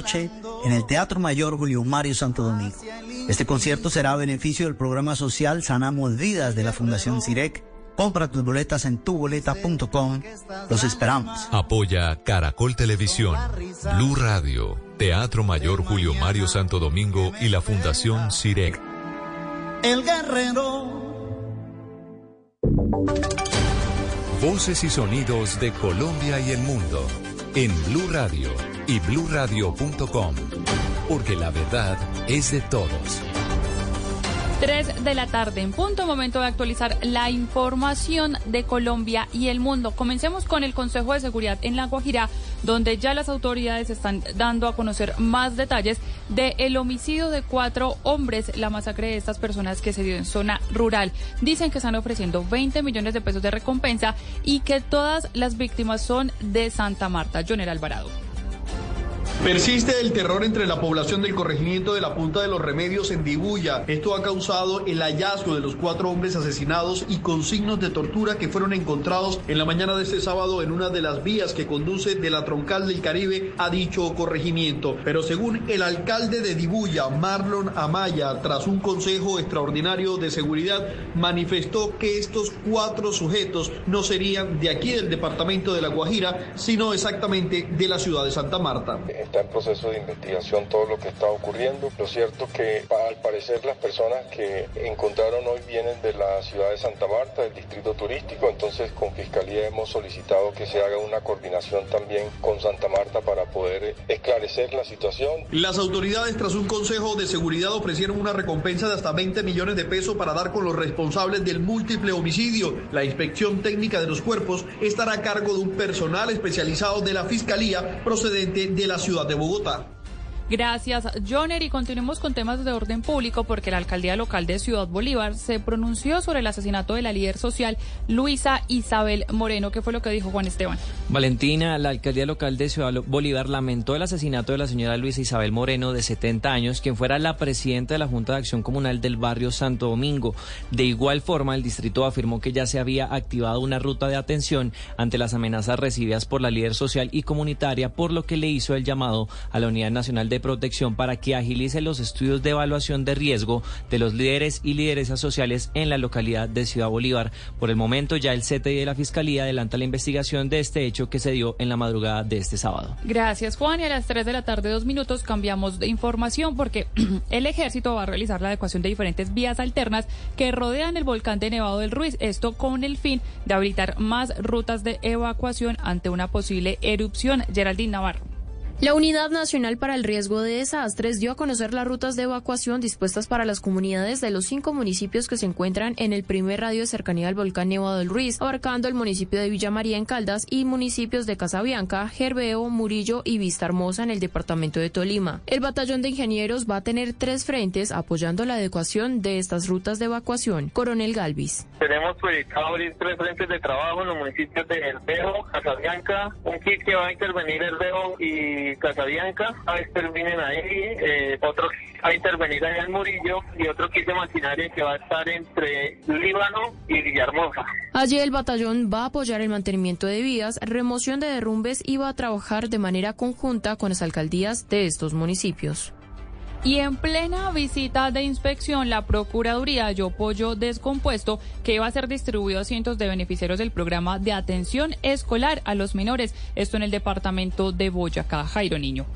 noche en el Teatro Mayor Julio Mario Santo Domingo. Este concierto será a beneficio del programa social Sanamos Vidas de la Fundación CIREC. Compra tus boletas en tuboleta.com. Los esperamos. Apoya Caracol Televisión, Blue Radio, Teatro Mayor Julio Mario Santo Domingo y la Fundación CIREC. El guerrero. Voces y sonidos de Colombia y el mundo en Blue Radio y bluradio.com, porque la verdad es de todos. 3 de la tarde, en punto momento de actualizar la información de Colombia y el mundo. Comencemos con el Consejo de Seguridad en La Guajira, donde ya las autoridades están dando a conocer más detalles del el homicidio de cuatro hombres, la masacre de estas personas que se dio en zona rural. Dicen que están ofreciendo 20 millones de pesos de recompensa y que todas las víctimas son de Santa Marta. Jonel Alvarado. Persiste el terror entre la población del corregimiento de la Punta de los Remedios en Dibuya. Esto ha causado el hallazgo de los cuatro hombres asesinados y con signos de tortura que fueron encontrados en la mañana de este sábado en una de las vías que conduce de la troncal del Caribe a dicho corregimiento. Pero según el alcalde de Dibuya, Marlon Amaya, tras un consejo extraordinario de seguridad, manifestó que estos cuatro sujetos no serían de aquí del departamento de La Guajira, sino exactamente de la ciudad de Santa Marta está en proceso de investigación todo lo que está ocurriendo. Lo cierto que al parecer las personas que encontraron hoy vienen de la ciudad de Santa Marta, del distrito turístico, entonces con Fiscalía hemos solicitado que se haga una coordinación también con Santa Marta para poder esclarecer la situación. Las autoridades tras un consejo de seguridad ofrecieron una recompensa de hasta 20 millones de pesos para dar con los responsables del múltiple homicidio. La inspección técnica de los cuerpos estará a cargo de un personal especializado de la Fiscalía procedente de la ciudad de Bogotá. Gracias, Joner. Y continuemos con temas de orden público porque la alcaldía local de Ciudad Bolívar se pronunció sobre el asesinato de la líder social Luisa Isabel Moreno. ¿Qué fue lo que dijo Juan Esteban? Valentina, la alcaldía local de Ciudad Bolívar lamentó el asesinato de la señora Luisa Isabel Moreno, de 70 años, quien fuera la presidenta de la Junta de Acción Comunal del barrio Santo Domingo. De igual forma, el distrito afirmó que ya se había activado una ruta de atención ante las amenazas recibidas por la líder social y comunitaria, por lo que le hizo el llamado a la Unidad Nacional de Protección para que agilice los estudios de evaluación de riesgo de los líderes y lideresas sociales en la localidad de Ciudad Bolívar. Por el momento ya el CTI de la Fiscalía adelanta la investigación de este hecho que se dio en la madrugada de este sábado. Gracias Juan y a las 3 de la tarde dos minutos cambiamos de información porque el ejército va a realizar la adecuación de diferentes vías alternas que rodean el volcán de Nevado del Ruiz. Esto con el fin de habilitar más rutas de evacuación ante una posible erupción. Geraldine Navarro. La Unidad Nacional para el Riesgo de Desastres dio a conocer las rutas de evacuación dispuestas para las comunidades de los cinco municipios que se encuentran en el primer radio de cercanía al volcán Nevado del Ruiz, abarcando el municipio de Villa María en Caldas y municipios de Casabianca, Gerbeo, Murillo y Vista Hermosa en el departamento de Tolima. El batallón de ingenieros va a tener tres frentes apoyando la adecuación de estas rutas de evacuación. Coronel Galvis. Tenemos proyectado abrir tres frentes de trabajo en los municipios de Herbeo, Casabianca, un kit que va a intervenir Herbeo y Casabianca, a intervenir ahí, eh, otro a intervenir allá en Murillo y otro kit de maquinaria que va a estar entre Líbano y Villahermosa. Allí el batallón va a apoyar el mantenimiento de vías, remoción de derrumbes y va a trabajar de manera conjunta con las alcaldías de estos municipios. Y en plena visita de inspección, la Procuraduría halló pollo descompuesto que iba a ser distribuido a cientos de beneficiarios del programa de atención escolar a los menores. Esto en el departamento de Boyacá. Jairo Niño.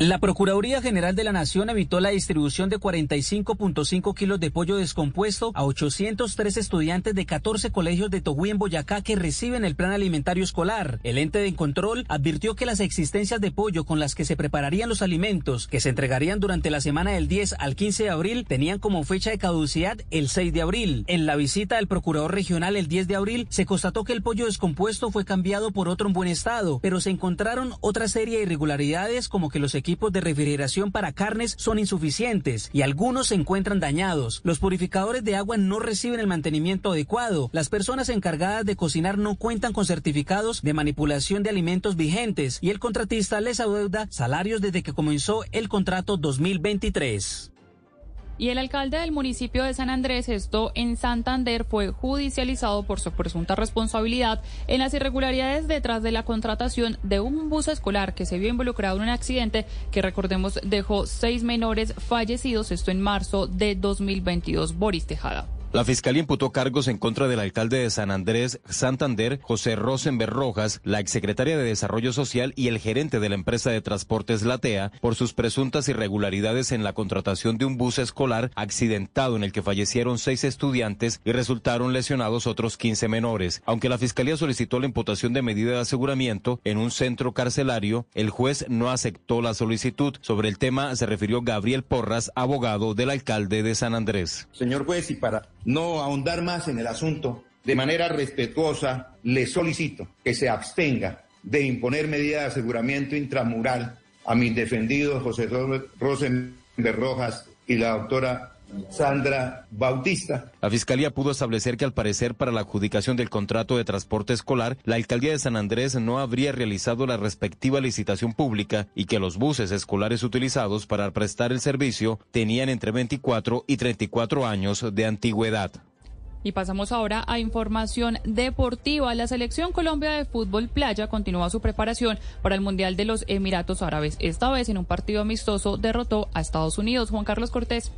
La Procuraduría General de la Nación evitó la distribución de 45.5 kilos de pollo descompuesto a 803 estudiantes de 14 colegios de Toguí en Boyacá que reciben el plan alimentario escolar. El ente de control advirtió que las existencias de pollo con las que se prepararían los alimentos que se entregarían durante la semana del 10 al 15 de abril tenían como fecha de caducidad el 6 de abril. En la visita del Procurador Regional el 10 de abril se constató que el pollo descompuesto fue cambiado por otro en buen estado, pero se encontraron otra serie de irregularidades como que los equipos equipos de refrigeración para carnes son insuficientes y algunos se encuentran dañados. Los purificadores de agua no reciben el mantenimiento adecuado. Las personas encargadas de cocinar no cuentan con certificados de manipulación de alimentos vigentes y el contratista les adeuda salarios desde que comenzó el contrato 2023. Y el alcalde del municipio de San Andrés, esto en Santander, fue judicializado por su presunta responsabilidad en las irregularidades detrás de la contratación de un bus escolar que se vio involucrado en un accidente que, recordemos, dejó seis menores fallecidos, esto en marzo de 2022. Boris Tejada. La fiscalía imputó cargos en contra del alcalde de San Andrés, Santander, José Rosenberg Rojas, la exsecretaria de Desarrollo Social y el gerente de la empresa de transportes Latea por sus presuntas irregularidades en la contratación de un bus escolar accidentado en el que fallecieron seis estudiantes y resultaron lesionados otros 15 menores. Aunque la fiscalía solicitó la imputación de medida de aseguramiento en un centro carcelario, el juez no aceptó la solicitud. Sobre el tema se refirió Gabriel Porras, abogado del alcalde de San Andrés. Señor juez, y para no ahondar más en el asunto, de manera respetuosa le solicito que se abstenga de imponer medidas de aseguramiento intramural a mis defendidos José Rosenberg Rojas y la doctora Sandra Bautista. La Fiscalía pudo establecer que al parecer para la adjudicación del contrato de transporte escolar, la Alcaldía de San Andrés no habría realizado la respectiva licitación pública y que los buses escolares utilizados para prestar el servicio tenían entre 24 y 34 años de antigüedad. Y pasamos ahora a información deportiva. La selección Colombia de fútbol playa continúa su preparación para el Mundial de los Emiratos Árabes. Esta vez en un partido amistoso derrotó a Estados Unidos. Juan Carlos Cortés.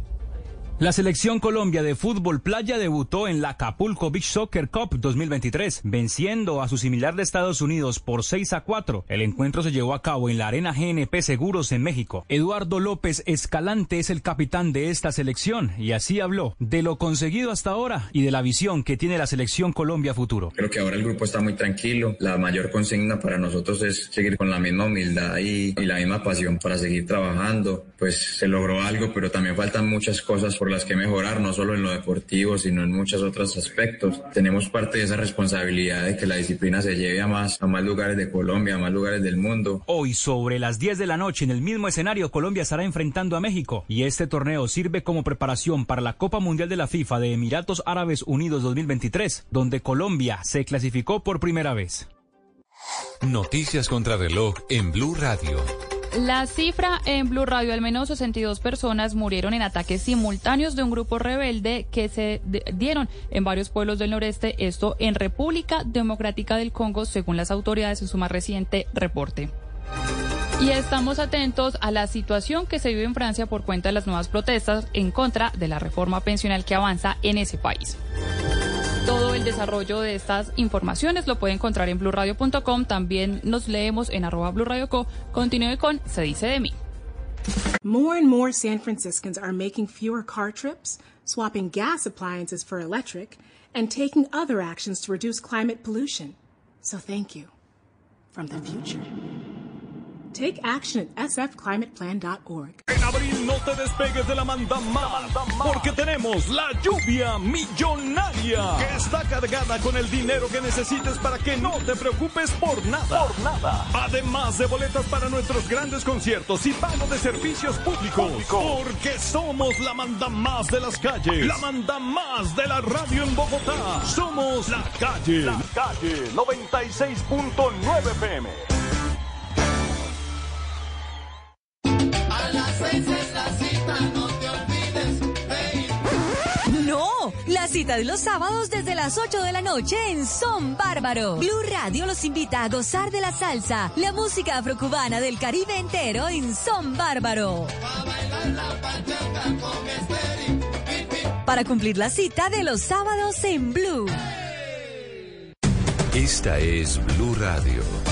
La selección Colombia de fútbol playa debutó en la Acapulco Beach Soccer Cup 2023, venciendo a su similar de Estados Unidos por 6 a 4. El encuentro se llevó a cabo en la Arena GNP Seguros en México. Eduardo López Escalante es el capitán de esta selección y así habló de lo conseguido hasta ahora y de la visión que tiene la selección Colombia futuro. Creo que ahora el grupo está muy tranquilo. La mayor consigna para nosotros es seguir con la misma humildad y, y la misma pasión para seguir trabajando. Pues se logró algo, pero también faltan muchas cosas por las que mejorar, no solo en lo deportivo, sino en muchos otros aspectos. Tenemos parte de esa responsabilidad de que la disciplina se lleve a más, a más lugares de Colombia, a más lugares del mundo. Hoy, sobre las 10 de la noche, en el mismo escenario, Colombia estará enfrentando a México y este torneo sirve como preparación para la Copa Mundial de la FIFA de Emiratos Árabes Unidos 2023, donde Colombia se clasificó por primera vez. Noticias contra reloj en Blue Radio. La cifra en Blue Radio, al menos 62 personas murieron en ataques simultáneos de un grupo rebelde que se dieron en varios pueblos del noreste, esto en República Democrática del Congo, según las autoridades en su más reciente reporte. Y estamos atentos a la situación que se vive en Francia por cuenta de las nuevas protestas en contra de la reforma pensional que avanza en ese país. Todo el desarrollo de estas informaciones lo puede encontrar en blurradio.com. También nos leemos en arroba blurradioco. Continúe con Se dice de mí. More and more San Franciscans are making fewer car trips, swapping gas appliances for electric, and taking other actions to reduce climate pollution. So thank you from the future. Take action at sfclimateplan.org. En abril no te despegues de la manda más, porque tenemos la lluvia millonaria que está cargada con el dinero que necesites para que no te preocupes por nada. Por nada. Además de boletas para nuestros grandes conciertos y pago de servicios públicos, porque somos la manda más de las calles, la manda más de la radio en Bogotá. Somos la calle, la calle 96.9 No, la cita de los sábados desde las 8 de la noche en Son Bárbaro. Blue Radio los invita a gozar de la salsa, la música afrocubana del Caribe entero en Son Bárbaro. Para cumplir la cita de los sábados en Blue. Esta es Blue Radio.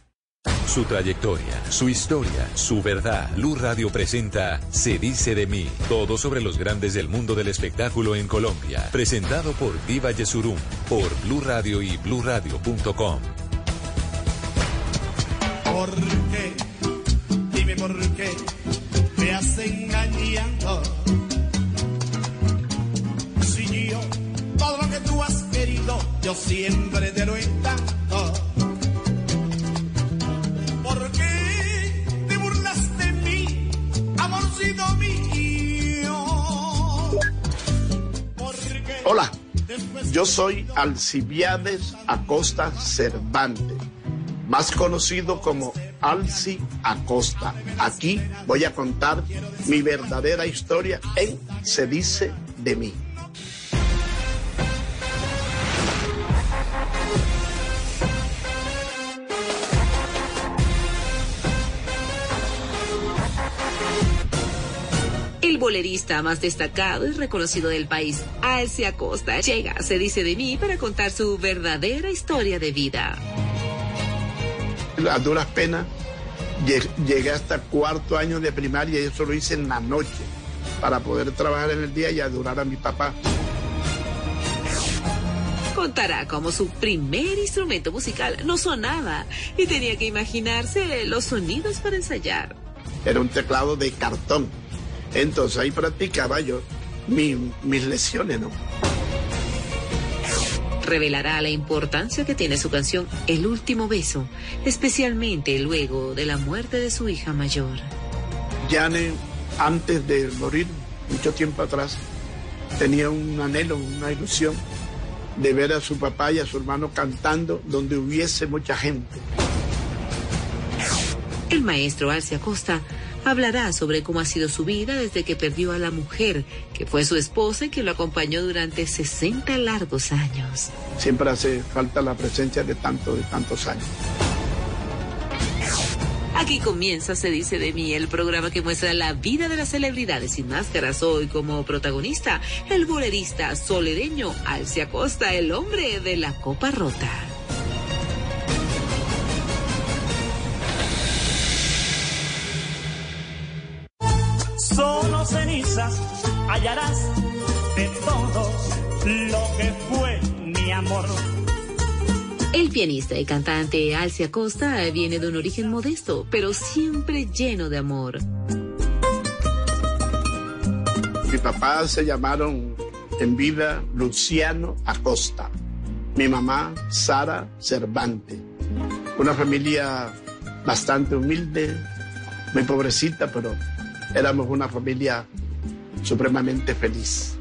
Su trayectoria, su historia, su verdad. Blue Radio presenta Se dice de mí. Todo sobre los grandes del mundo del espectáculo en Colombia. Presentado por Diva Yesurum, por Blue Radio y BlueRadio.com. ¿Por qué? Dime por qué me has engañado. Si yo, todo lo que tú has querido, yo siempre te lo he dado. Hola, yo soy Alcibiades Acosta Cervantes, más conocido como Alci Acosta. Aquí voy a contar mi verdadera historia en Se dice de mí. Bolerista más destacado y reconocido del país, Alce Acosta, llega, se dice de mí, para contar su verdadera historia de vida. A duras penas lle- llegué hasta cuarto año de primaria y eso lo hice en la noche para poder trabajar en el día y adorar a mi papá. Contará cómo su primer instrumento musical no sonaba y tenía que imaginarse los sonidos para ensayar. Era un teclado de cartón. Entonces ahí practicaba yo mi- mis lesiones, ¿no? Revelará la importancia que tiene su canción El último beso, especialmente luego de la muerte de su hija mayor. Yane, antes de morir, mucho tiempo atrás, tenía un anhelo, una ilusión de ver a su papá y a su hermano cantando donde hubiese mucha gente. El maestro Alce Acosta hablará sobre cómo ha sido su vida desde que perdió a la mujer, que fue su esposa y que lo acompañó durante 60 largos años. Siempre hace falta la presencia de tanto, de tantos años. Aquí comienza, se dice de mí, el programa que muestra la vida de las celebridades sin máscaras. Hoy como protagonista, el bolerista solereño Alce Acosta, el hombre de la copa rota. Cenizas hallarás de todo lo que fue mi amor. El pianista y cantante Alce Acosta viene de un origen modesto, pero siempre lleno de amor. Mi papá se llamaron en vida Luciano Acosta. Mi mamá Sara Cervantes. Una familia bastante humilde, muy pobrecita, pero éramos una familia supremamente feliz.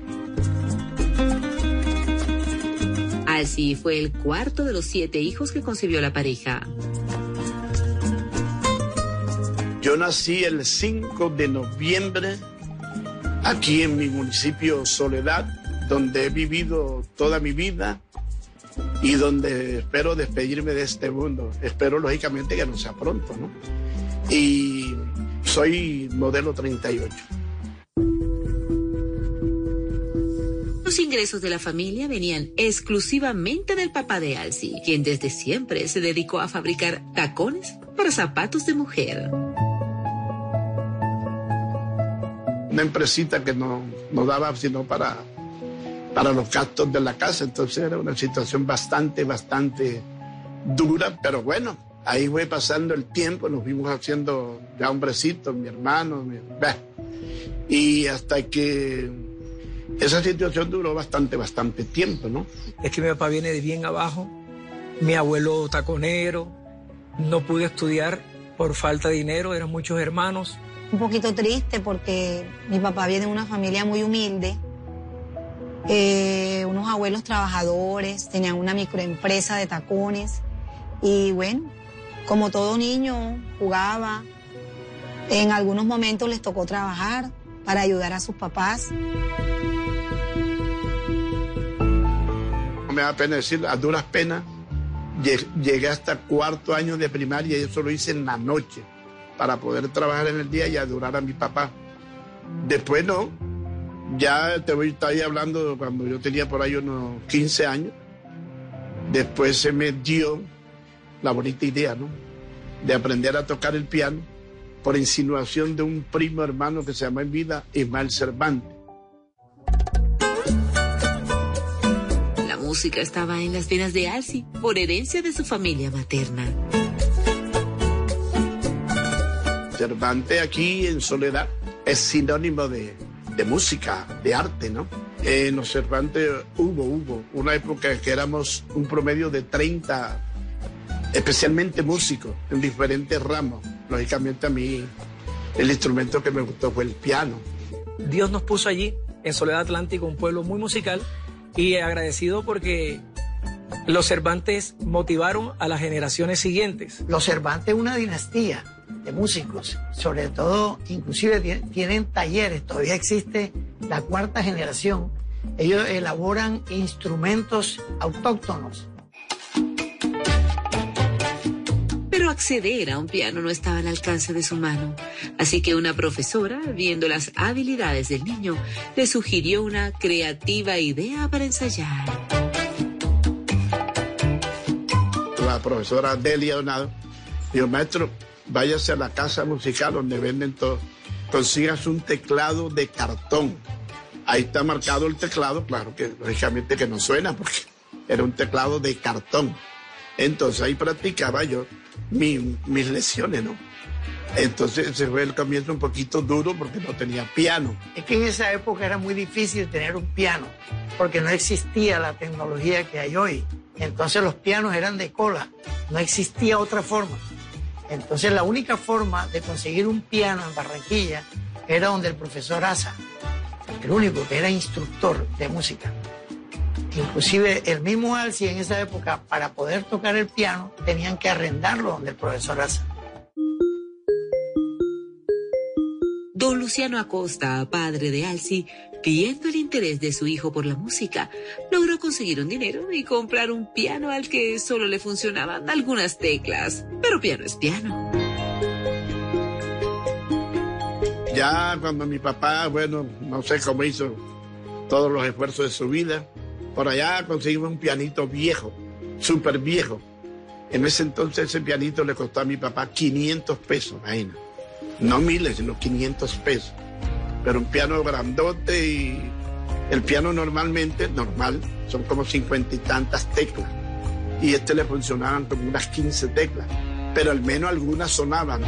Alci fue el cuarto de los siete hijos que concibió la pareja. Yo nací el 5 de noviembre aquí en mi municipio Soledad, donde he vivido toda mi vida y donde espero despedirme de este mundo. Espero lógicamente que no sea pronto, ¿no? Y soy modelo 38. Los ingresos de la familia venían exclusivamente del papá de Alci, quien desde siempre se dedicó a fabricar tacones para zapatos de mujer. Una empresita que no, no daba sino para, para los gastos de la casa, entonces era una situación bastante, bastante dura, pero bueno, ahí fue pasando el tiempo, nos fuimos haciendo ya hombrecitos, mi hermano, mi- bah. y hasta que esa situación duró bastante, bastante tiempo, ¿no? Es que mi papá viene de bien abajo, mi abuelo taconero, no pude estudiar por falta de dinero, eran muchos hermanos. un poquito triste porque mi papá viene de una familia muy humilde, eh, unos abuelos trabajadores, tenían una microempresa de tacones y bueno, como todo niño jugaba, en algunos momentos les tocó trabajar para ayudar a sus papás. no me da pena decir, a duras penas, llegué hasta cuarto año de primaria y eso lo hice en la noche para poder trabajar en el día y adorar a mi papá. Después no, ya te voy a estar ahí hablando cuando yo tenía por ahí unos 15 años. Después se me dio la bonita idea, ¿no? De aprender a tocar el piano por insinuación de un primo hermano que se llama en vida Ismael Cervantes. La música estaba en las venas de Alci por herencia de su familia materna. Cervantes aquí en Soledad es sinónimo de, música, de arte, ¿no? En los Cervantes hubo, hubo una época que éramos un promedio de 30, especialmente músicos, en diferentes ramos. Lógicamente a mí el instrumento que me gustó fue el piano. Dios nos puso allí, en Soledad Atlántico, un pueblo muy musical y agradecido porque los Cervantes motivaron a las generaciones siguientes. Los Cervantes una dinastía de músicos, sobre todo, inclusive tienen talleres, todavía existe la cuarta generación. Ellos elaboran instrumentos autóctonos. Pero acceder a un piano no estaba al alcance de su mano, así que una profesora, viendo las habilidades del niño, le sugirió una creativa idea para ensayar. La profesora Delia Donado dijo, maestro, váyase a la casa musical donde venden todo, consigas un teclado de cartón. Ahí está marcado el teclado, claro que lógicamente que no suena porque era un teclado de cartón. Entonces ahí practicaba yo mis lesiones, ¿no? Entonces ese fue el comienzo un poquito duro porque no tenía piano. Es que en esa época era muy difícil tener un piano porque no existía la tecnología que hay hoy. Entonces los pianos eran de cola, no existía otra forma. Entonces la única forma de conseguir un piano en Barranquilla era donde el profesor Asa, el único que era instructor de música. Inclusive el mismo Alci en esa época, para poder tocar el piano, tenían que arrendarlo donde el profesor Asa. Don Luciano Acosta, padre de Alci, viendo el interés de su hijo por la música, logró conseguir un dinero y comprar un piano al que solo le funcionaban algunas teclas. Pero piano es piano. Ya cuando mi papá, bueno, no sé cómo hizo todos los esfuerzos de su vida, por allá conseguimos un pianito viejo, súper viejo. En ese entonces ese pianito le costó a mi papá 500 pesos, imagínate no miles, sino 500 pesos. Pero un piano grandote y el piano normalmente, normal, son como cincuenta y tantas teclas. Y este le funcionaban como unas 15 teclas, pero al menos algunas sonaban.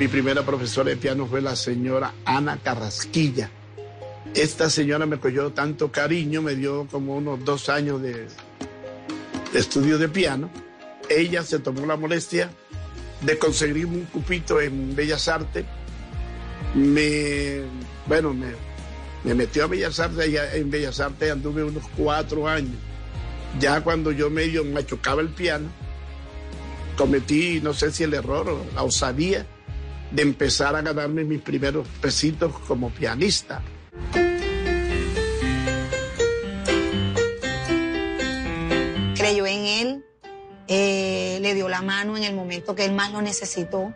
Mi primera profesora de piano fue la señora Ana Carrasquilla. Esta señora me cogió tanto cariño, me dio como unos dos años de, estudio de piano. Ella se tomó la molestia de conseguir un cupito en Bellas Artes, me, bueno, me, metió a Bellas Artes, en Bellas Artes anduve unos cuatro años. Ya cuando yo medio me chocaba el piano, cometí, no sé si el error o la osadía, de empezar a ganarme mis primeros pesitos como pianista. Creyó en él, eh, le dio la mano en el momento que él más lo necesitó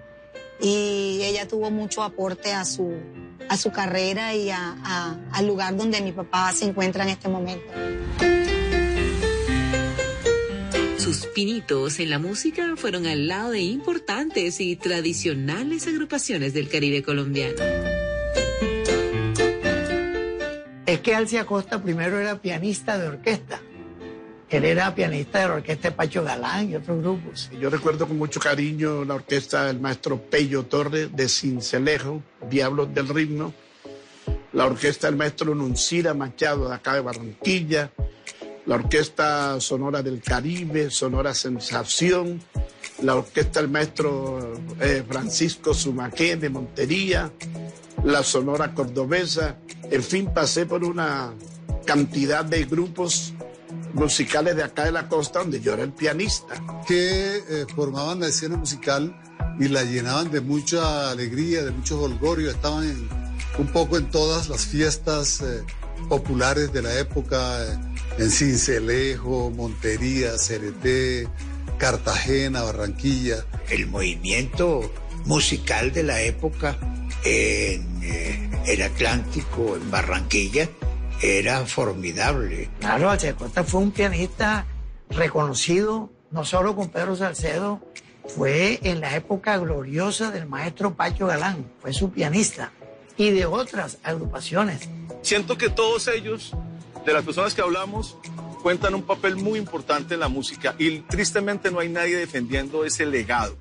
y ella tuvo mucho aporte a su, a su carrera y al lugar donde mi papá se encuentra en este momento. Sus pinitos en la música fueron al lado de importantes y tradicionales agrupaciones del Caribe colombiano. Es que Alcia Costa primero era pianista de orquesta. Él era pianista de la orquesta de Pacho Galán y otros grupos. Yo recuerdo con mucho cariño la orquesta del maestro Pello Torres de Cincelejo, Diablos del Ritmo, la orquesta del maestro Nuncira Machado de acá de Barranquilla, la orquesta Sonora del Caribe, Sonora Sensación, la orquesta del maestro eh, Francisco Sumaqué de Montería, la Sonora Cordobesa, en fin, pasé por una cantidad de grupos musicales de acá de la costa donde yo era el pianista. Que eh, formaban la escena musical y la llenaban de mucha alegría, de mucho holgorio, estaban un poco en todas las fiestas eh, populares de la época en Cincelejo, Montería, Cereté, Cartagena, Barranquilla. El movimiento musical de la época en eh, el Atlántico, en Barranquilla, era formidable. Claro, Alciacosta fue un pianista reconocido, no solo con Pedro Salcedo, fue en la época gloriosa del maestro Pacho Galán, fue su pianista, y de otras agrupaciones. Siento que todos ellos, de las personas que hablamos, cuentan un papel muy importante en la música y tristemente no hay nadie defendiendo ese legado.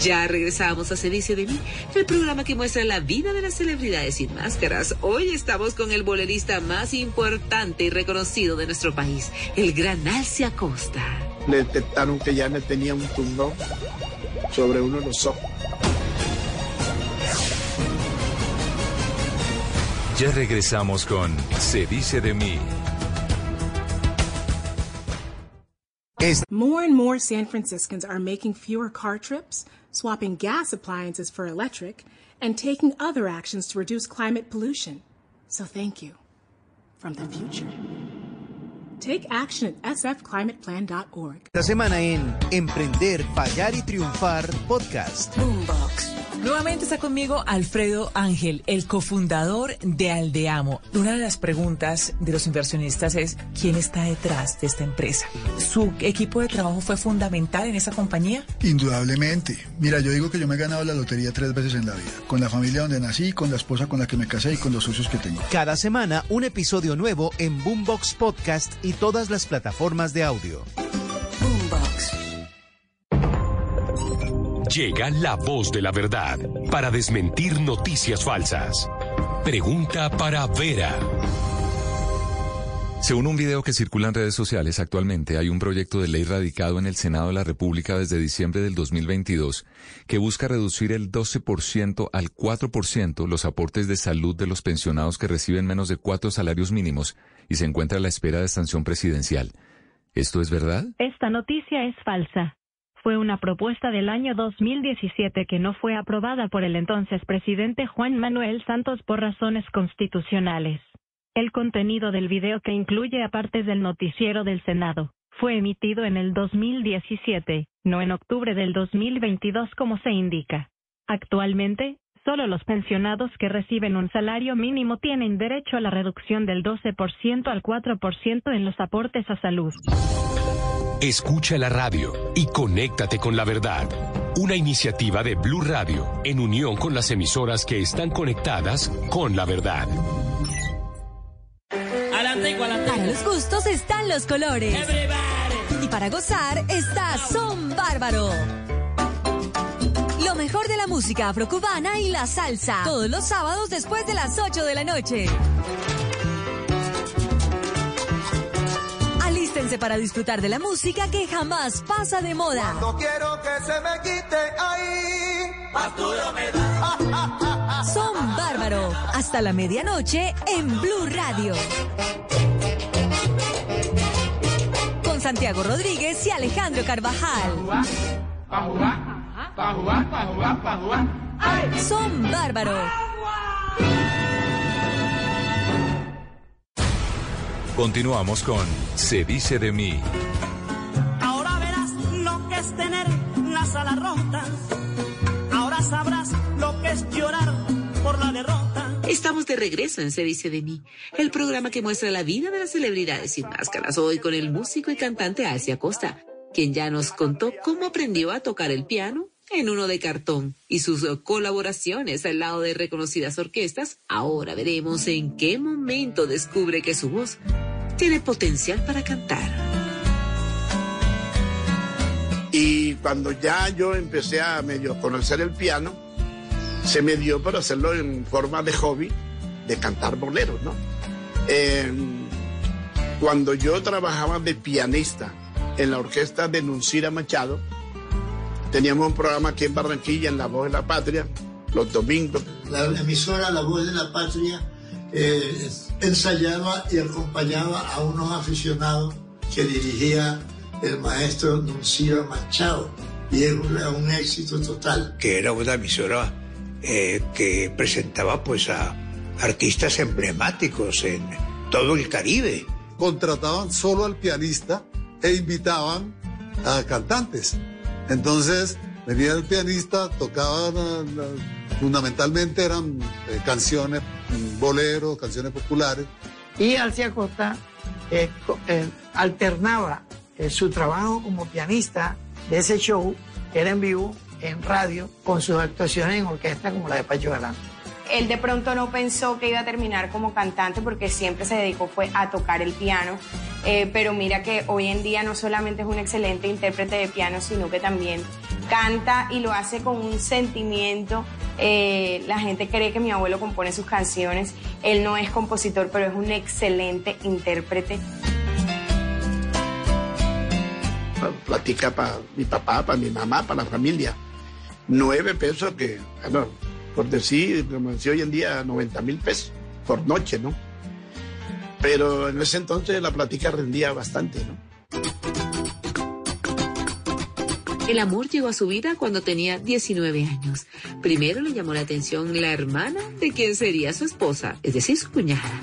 Ya regresamos a Se dice de mí, el programa que muestra la vida de las celebridades sin máscaras. Hoy estamos con el bolerista más importante y reconocido de nuestro país, el gran Alcia Costa. Le detectaron que ya no tenía un tumor sobre uno de los ojos. Ya regresamos con Se dice de mí. More and more San Franciscans are making fewer car trips, swapping gas appliances for electric, and taking other actions to reduce climate pollution. So thank you from the future. Take action at sfclimateplan.org. Esta semana en Emprender, Fallar y Triunfar Podcast. Boombox. Nuevamente está conmigo Alfredo Ángel, el cofundador de Aldeamo. Una de las preguntas de los inversionistas es quién está detrás de esta empresa. ¿Su equipo de trabajo fue fundamental en esa compañía? Indudablemente. Mira, yo digo que yo me he ganado la lotería tres veces en la vida. Con la familia donde nací, con la esposa con la que me casé y con los socios que tengo. Cada semana un episodio nuevo en Boombox Podcast y todas las plataformas de audio. Llega la voz de la verdad para desmentir noticias falsas. Pregunta para Vera. Según un video que circula en redes sociales actualmente, hay un proyecto de ley radicado en el Senado de la República desde diciembre del 2022 que busca reducir el 12% al 4% los aportes de salud de los pensionados que reciben menos de cuatro salarios mínimos y se encuentra a la espera de sanción presidencial. ¿Esto es verdad? Esta noticia es falsa. Fue una propuesta del año 2017 que no fue aprobada por el entonces presidente Juan Manuel Santos por razones constitucionales. El contenido del video que incluye a partes del noticiero del Senado fue emitido en el 2017, no en octubre del 2022 como se indica. Actualmente, solo los pensionados que reciben un salario mínimo tienen derecho a la reducción del 12% al 4% en los aportes a salud. Escucha la radio y conéctate con la verdad. Una iniciativa de Blue Radio en unión con las emisoras que están conectadas con la verdad. Para los gustos están los colores. Y para gozar está Son Bárbaro. Lo mejor de la música afrocubana y la salsa. Todos los sábados después de las 8 de la noche. Para disfrutar de la música que jamás pasa de moda. No quiero que se me quite ahí. Más duro me da. Son Bárbaro. Hasta la medianoche en Blue Radio. Con Santiago Rodríguez y Alejandro Carvajal. Son Bárbaro. Continuamos con Se dice de mí. Ahora verás lo que es tener las alas rotas. Ahora sabrás lo que es llorar por la derrota. Estamos de regreso en Se dice de mí, el programa que muestra la vida de las celebridades sin máscaras. Hoy con el músico y cantante Alcia Costa, quien ya nos contó cómo aprendió a tocar el piano en uno de cartón y sus eh, colaboraciones al lado de reconocidas orquestas. Ahora veremos en qué momento descubre que su voz tiene potencial para cantar. Y cuando ya yo empecé a medio conocer el piano, se me dio por hacerlo en forma de hobby, de cantar boleros, ¿no? Eh, cuando yo trabajaba de pianista en la orquesta de Nuncira Machado, teníamos un programa aquí en Barranquilla, en La Voz de la Patria, los domingos. La emisora La Voz de la Patria eh, ensayaba y acompañaba a unos aficionados que dirigía el maestro Nunciro Machado y era un éxito total. que era una emisora eh, que presentaba pues a, artistas emblemáticos en todo el Caribe. Contrataban solo al pianista e invitaban a cantantes. Entonces venía el pianista, tocaban, fundamentalmente eran eh, canciones, boleros, canciones populares. Y Alcia Costa eh, eh, alternaba su trabajo como pianista de ese show, que era en vivo, en radio, con sus actuaciones en orquesta como la de Pacho Galán él de pronto no pensó que iba a terminar como cantante porque siempre se dedicó fue a tocar el piano. Eh, pero mira que hoy en día no solamente es un excelente intérprete de piano, sino que también canta y lo hace con un sentimiento. Eh, la gente cree que mi abuelo compone sus canciones. Él no es compositor, pero es un excelente intérprete. Platica para mi papá, para mi mamá, para la familia. Nueve pesos que, por decir, como decía hoy en día, 90 mil pesos por noche, ¿no? Pero en ese entonces la plática rendía bastante, ¿no? El amor llegó a su vida cuando tenía 19 años. Primero le llamó la atención la hermana de quien sería su esposa, es decir, su cuñada.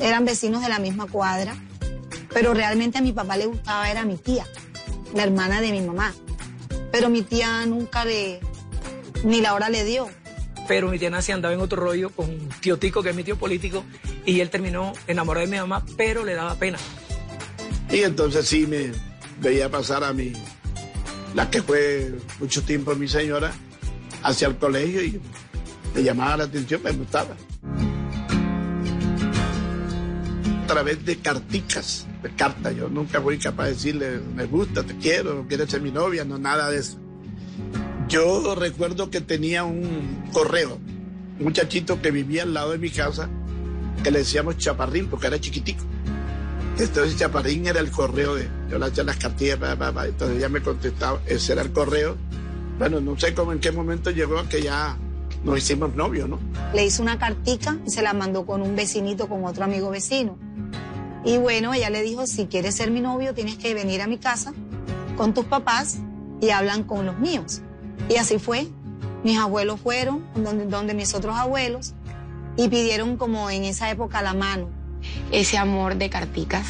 Eran vecinos de la misma cuadra, pero realmente a mi papá le gustaba, era mi tía, la hermana de mi mamá. Pero mi tía nunca le, ni la hora le dio. Pero mi tía Nancy andaba en otro rollo con tío Tico, que es mi tío político, y él terminó enamorado de mi mamá, pero le daba pena. Y entonces sí me veía pasar a mí, la que fue mucho tiempo mi señora, hacia el colegio y me llamaba la atención, me gustaba. A través de carticas carta. Yo nunca fui capaz de decirle, me gusta, te quiero, quieres ser mi novia, no nada de eso. Yo recuerdo que tenía un correo, un muchachito que vivía al lado de mi casa, que le decíamos Chaparrín, porque era chiquitico. Entonces Chaparrín era el correo de, yo le hacía las cartillas, entonces ella me contestaba, ese era el correo. Bueno, no sé cómo en qué momento llegó a que ya nos hicimos novios, ¿no? Le hizo una cartica y se la mandó con un vecinito, con otro amigo vecino. Y bueno, ella le dijo, si quieres ser mi novio, tienes que venir a mi casa con tus papás y hablan con los míos. Y así fue. Mis abuelos fueron donde, donde mis otros abuelos y pidieron como en esa época la mano. Ese amor de carticas,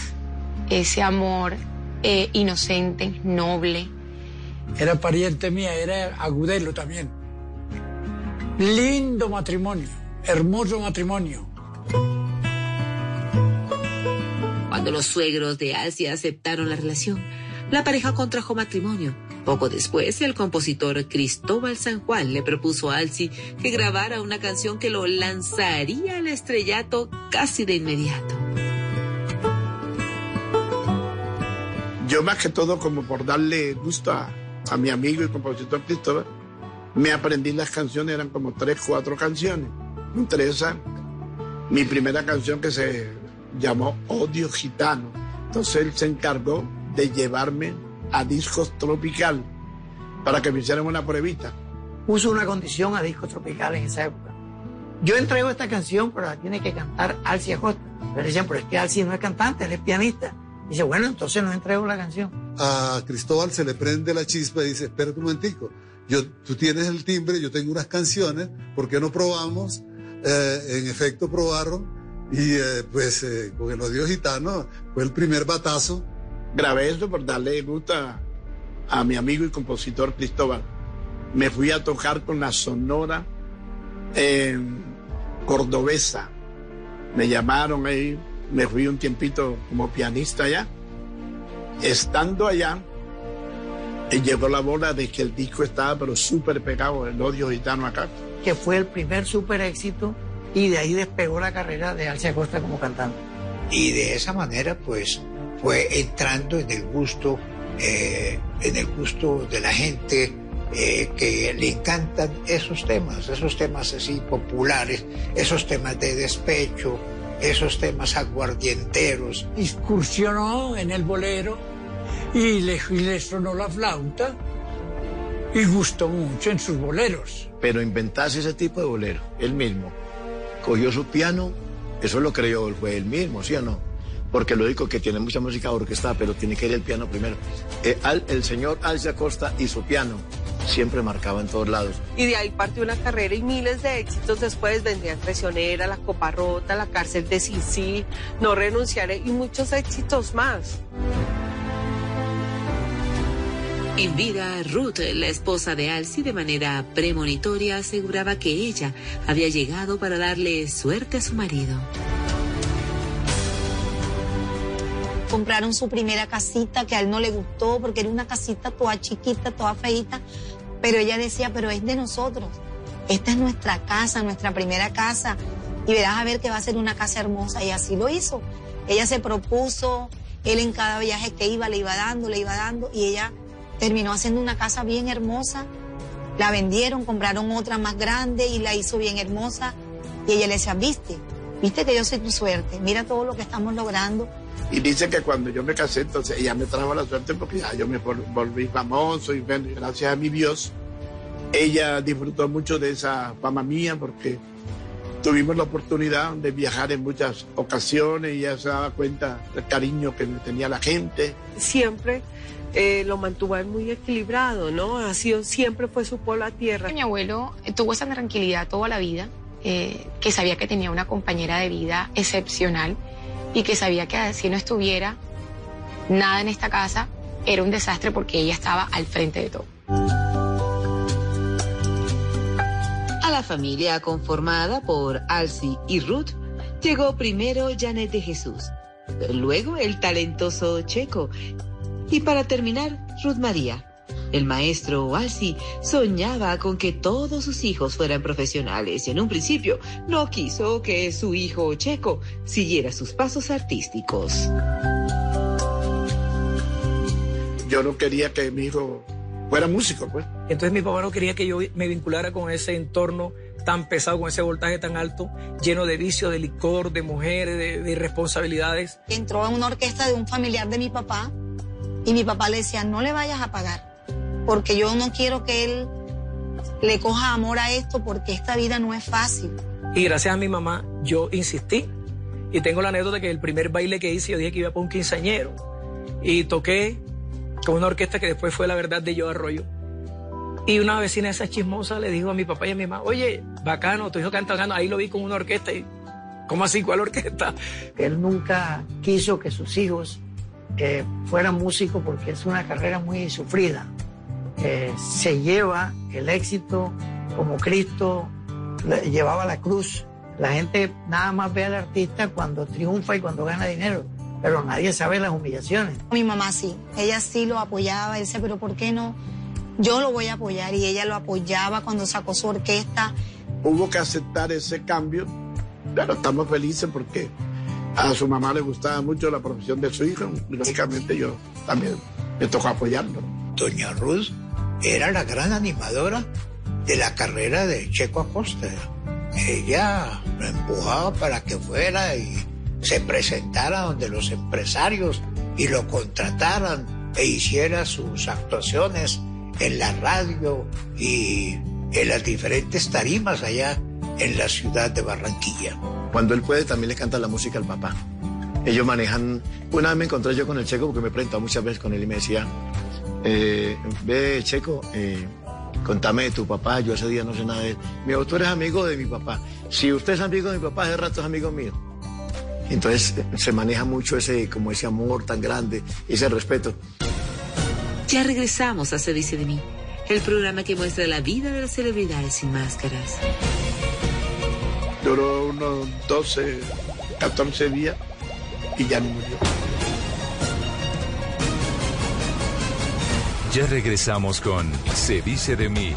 ese amor eh, inocente, noble. Era pariente mía, era agudelo también. Lindo matrimonio, hermoso matrimonio. Cuando los suegros de Alcia aceptaron la relación, la pareja contrajo matrimonio. Poco después, el compositor Cristóbal San Juan le propuso a Alci que grabara una canción que lo lanzaría al estrellato casi de inmediato. Yo más que todo como por darle gusto a, a mi amigo y compositor Cristóbal, me aprendí las canciones, eran como tres, cuatro canciones. Entre esas, mi primera canción que se llamó Odio Gitano. Entonces él se encargó de llevarme a Discos Tropical para que me hicieran una pruebita. Puso una condición a Discos Tropical en esa época. Yo entrego esta canción, pero la tiene que cantar Alci Acosta. Pero decían, pero es que Alci no es cantante, él es pianista. Dice, bueno, entonces no entrego la canción. A Cristóbal se le prende la chispa y dice, espera un momentico, yo, tú tienes el timbre, yo tengo unas canciones, ¿por qué no probamos? Eh, en efecto probaron y eh, pues eh, con el odio gitano fue el primer batazo. Grabé eso por darle gusto a, mi amigo y compositor Cristóbal. Me fui a tocar con la Sonora cordobesa. Me llamaron ahí, me fui un tiempito como pianista allá. Estando allá, llegó la bola de que el disco estaba pero súper pegado, el odio gitano acá. Que fue el primer súper éxito y de ahí despegó la carrera de Alcia Costa como cantante. Y de esa manera, pues, fue entrando en el gusto, eh, en el gusto de la gente eh, que le encantan esos temas, esos temas así populares, esos temas de despecho, esos temas aguardienteros. Excursionó en el bolero y le, y le sonó la flauta y gustó mucho en sus boleros. Pero inventase ese tipo de bolero, él mismo cogió su piano, eso lo creyó fue él mismo, ¿sí o no? Porque lo dijo que tiene mucha música orquestada, pero tiene que ir el piano primero. Eh, el señor Alcia Costa y su piano siempre marcaba en todos lados. Y de ahí partió una carrera y miles de éxitos después vendrían Traicionera, La Copa Rota, La Cárcel de Sisi, No Renunciaré y muchos éxitos más. En vida, Ruth, la esposa de Alcy, de manera premonitoria aseguraba que ella había llegado para darle suerte a su marido. Compraron su primera casita que a él no le gustó porque era una casita toda chiquita, toda feita, pero ella decía, pero es de nosotros. Esta es nuestra casa, nuestra primera casa y verás a ver que va a ser una casa hermosa y así lo hizo. Ella se propuso, él en cada viaje que iba le iba dando, le iba dando y ella terminó haciendo una casa bien hermosa. La vendieron, compraron otra más grande y la hizo bien hermosa. Y ella le decía, viste, viste que yo soy tu suerte, mira todo lo que estamos logrando. Y dice que cuando yo me casé, entonces ella me trajo la suerte porque ya yo me volví famoso y bueno, gracias a mi Dios, ella disfrutó mucho de esa fama mía porque tuvimos la oportunidad de viajar en muchas ocasiones y ella se daba cuenta del cariño que me tenía la gente. Siempre eh, lo mantuvo muy equilibrado, ¿no? Ha sido, siempre fue su pueblo a tierra. Mi abuelo tuvo esa tranquilidad toda la vida, eh, que sabía que tenía una compañera de vida excepcional y que sabía que si no estuviera nada en esta casa, era un desastre porque ella estaba al frente de todo. A la familia conformada por Alcy y Ruth llegó primero Janet de Jesús, luego el talentoso Checo y para terminar, Ruth María. El maestro Alci soñaba con que todos sus hijos fueran profesionales y en un principio no quiso que su hijo Checo siguiera sus pasos artísticos. Yo no quería que mi hijo fuera músico, pues. Entonces mi papá no quería que yo me vinculara con ese entorno tan pesado, con ese voltaje tan alto, lleno de vicio, de licor, de mujeres, de, de irresponsabilidades. Entró a una orquesta de un familiar de mi papá y mi papá le decía, no le vayas a pagar, porque yo no quiero que él le coja amor a esto, porque esta vida no es fácil. Y gracias a mi mamá, yo insistí. Y tengo la anécdota que el primer baile que hice, yo dije que iba para un quinceañero. Y toqué con una orquesta que después fue la verdad de Yo Arroyo. Y una vecina esa chismosa le dijo a mi papá y a mi mamá, oye, bacano, tu hijo canta bacano. Ahí lo vi con una orquesta y, ¿cómo así? ¿Cuál orquesta? Él nunca quiso que sus hijos que fuera músico porque es una carrera muy sufrida. se lleva el éxito como Cristo llevaba la cruz. La gente nada más ve al artista cuando triunfa y cuando gana dinero, pero nadie sabe las humillaciones. Mi mamá sí, ella sí lo apoyaba, dice, pero ¿por qué no? Yo lo voy a apoyar y ella lo apoyaba cuando sacó su orquesta. Hubo que aceptar ese cambio, pero estamos felices porque a su mamá le gustaba mucho la profesión de su hijo lógicamente yo también me tocó apoyarlo. Doña Ruth era la gran animadora de la carrera de Checo Acosta. Ella lo empujaba para que fuera y se presentara donde los empresarios y lo contrataran e hiciera sus actuaciones en la radio y en las diferentes tarimas allá en la ciudad de Barranquilla. Cuando él puede, también le canta la música al papá. Ellos manejan. Una vez me encontré yo con el Checo porque me he muchas veces con él y me decía: eh, Ve, Checo, eh, contame de tu papá. Yo ese día no sé nada de él. Me dijo: Tú eres amigo de mi papá. Si usted es amigo de mi papá, hace rato es amigo mío. Entonces se maneja mucho ese, como ese amor tan grande, ese respeto. Ya regresamos a Se dice de mí, el programa que muestra la vida de las celebridades sin máscaras duró unos 12, 14 días y ya no murió. Ya regresamos con Se dice de mí.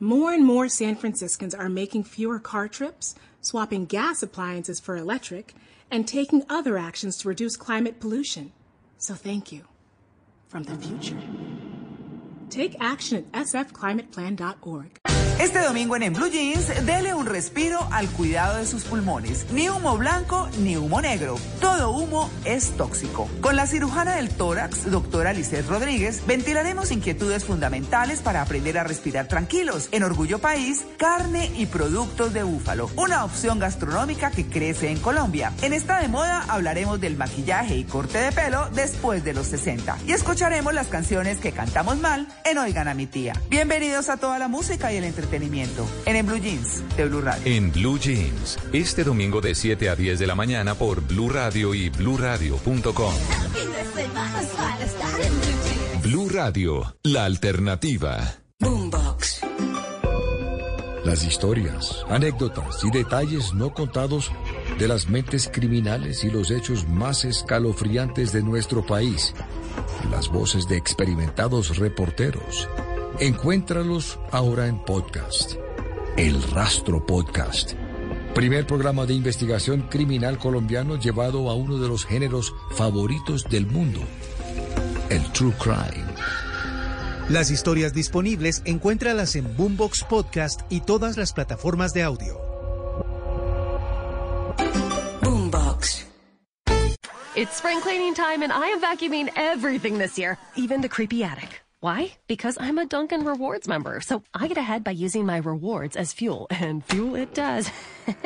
More and more San Franciscans are making fewer car trips, swapping gas appliances for electric, and taking other actions to reduce climate pollution. So thank you from the future. Take action at sfclimateplan.org. Este domingo en Blue Jeans, dele un respiro al cuidado de sus pulmones. Ni humo blanco ni humo negro. Todo humo es tóxico. Con la cirujana del tórax, doctora Lisset Rodríguez, ventilaremos inquietudes fundamentales para aprender a respirar tranquilos. En Orgullo País, carne y productos de búfalo. Una opción gastronómica que crece en Colombia. En esta de moda hablaremos del maquillaje y corte de pelo después de los 60. Y escucharemos las canciones que cantamos mal en Oigan a mi tía. Bienvenidos a toda la música y el entretenimiento en En Blue Jeans de Blue Radio. En Blue Jeans, este domingo de 7 a 10 de la mañana por Blue Radio y bluradio.com. Blue Radio, la alternativa. Boombox. Las historias, anécdotas y detalles no contados de las mentes criminales y los hechos más escalofriantes de nuestro país. Las voces de experimentados reporteros Encuéntralos ahora en podcast. El Rastro Podcast. Primer programa de investigación criminal colombiano llevado a uno de los géneros favoritos del mundo, el True Crime. Las historias disponibles encuéntralas en Boombox Podcast y todas las plataformas de audio. Boombox. It's spring cleaning time and I am vacuuming everything this year, even the creepy attic. Why? Because I'm a Dunkin' Rewards member, so I get ahead by using my rewards as fuel, and fuel it does.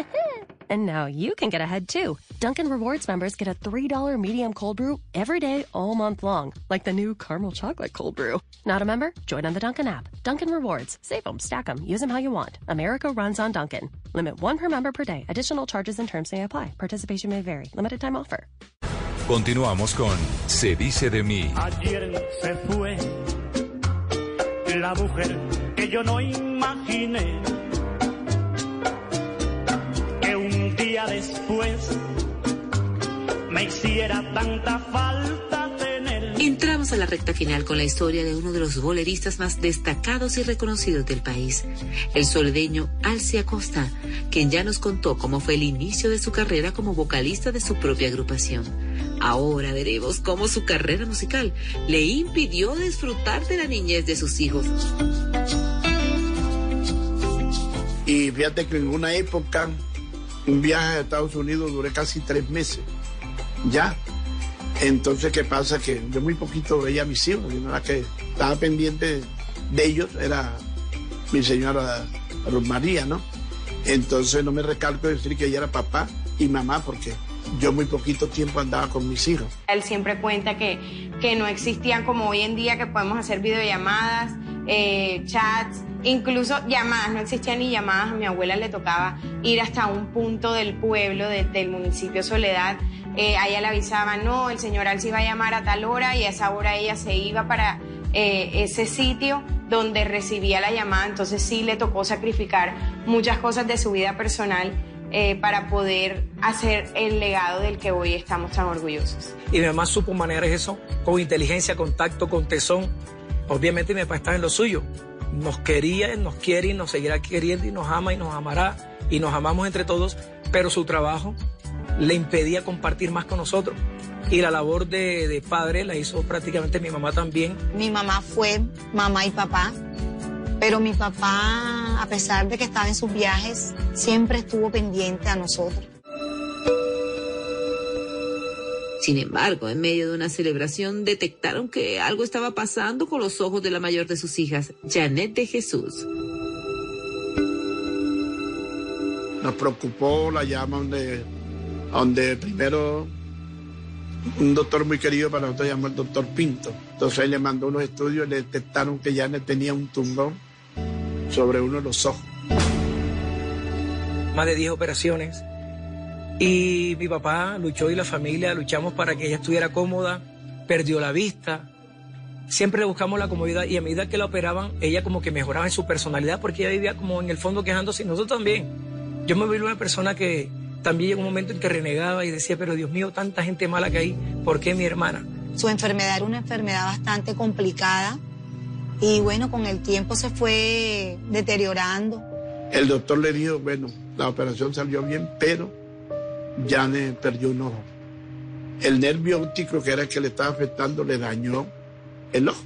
and now you can get ahead too. Dunkin' Rewards members get a $3 medium cold brew every day all month long, like the new caramel chocolate cold brew. Not a member? Join on the Dunkin' app. Dunkin' Rewards. Save them, stack them, use them how you want. America runs on Dunkin'. Limit one per member per day. Additional charges and terms may apply. Participation may vary. Limited time offer. Continuamos con Se dice de mí. Ayer se fue la mujer que yo no imaginé que un día después me hiciera tanta falta. Entramos a la recta final con la historia de uno de los boleristas más destacados y reconocidos del país, el soledeño Alcia Acosta, quien ya nos contó cómo fue el inicio de su carrera como vocalista de su propia agrupación. Ahora veremos cómo su carrera musical le impidió disfrutar de la niñez de sus hijos. Y fíjate que en una época, un viaje a Estados Unidos duré casi tres meses. Ya. Entonces, ¿qué pasa? Que yo muy poquito veía a mis hijos, y la que estaba pendiente de ellos era mi señora María, ¿no? Entonces no me recalco decir que ella era papá y mamá, porque yo muy poquito tiempo andaba con mis hijos. Él siempre cuenta que, que no existían como hoy en día que podemos hacer videollamadas, eh, chats, incluso llamadas, no existían ni llamadas. A mi abuela le tocaba ir hasta un punto del pueblo, del municipio Soledad. Eh, a ella le avisaba, no, el señor Alci va a llamar a tal hora y a esa hora ella se iba para eh, ese sitio donde recibía la llamada. Entonces sí le tocó sacrificar muchas cosas de su vida personal eh, para poder hacer el legado del que hoy estamos tan orgullosos. Y mi mamá supo manejar eso con inteligencia, con tacto, con tesón. Obviamente mi papá está en lo suyo. Nos quería, nos quiere y nos seguirá queriendo y nos ama y nos amará y nos amamos entre todos, pero su trabajo le impedía compartir más con nosotros. Y la labor de, de padre la hizo prácticamente mi mamá también. Mi mamá fue mamá y papá pero mi papá, a pesar de que estaba en sus viajes, siempre estuvo pendiente a nosotros. Sin embargo, en medio de una celebración detectaron que algo estaba pasando con los ojos de la mayor de sus hijas, Janet de Jesús. Nos preocupó la llama donde, donde primero un doctor muy querido para nosotros llamó el doctor Pinto. Entonces él le mandó unos estudios y le detectaron que Janet tenía un tumbón sobre uno de los ojos. Más de 10 operaciones. Y mi papá luchó y la familia luchamos para que ella estuviera cómoda, perdió la vista. Siempre buscamos la comodidad y a medida que la operaban, ella como que mejoraba en su personalidad porque ella vivía como en el fondo quejándose y nosotros también. Yo me vi una persona que también llegó un momento en que renegaba y decía, pero Dios mío, tanta gente mala que hay, ¿por qué mi hermana? Su enfermedad era una enfermedad bastante complicada y bueno, con el tiempo se fue deteriorando. El doctor le dijo, bueno, la operación salió bien, pero ya le perdió un ojo. El nervio óptico, que era el que le estaba afectando, le dañó el ojo.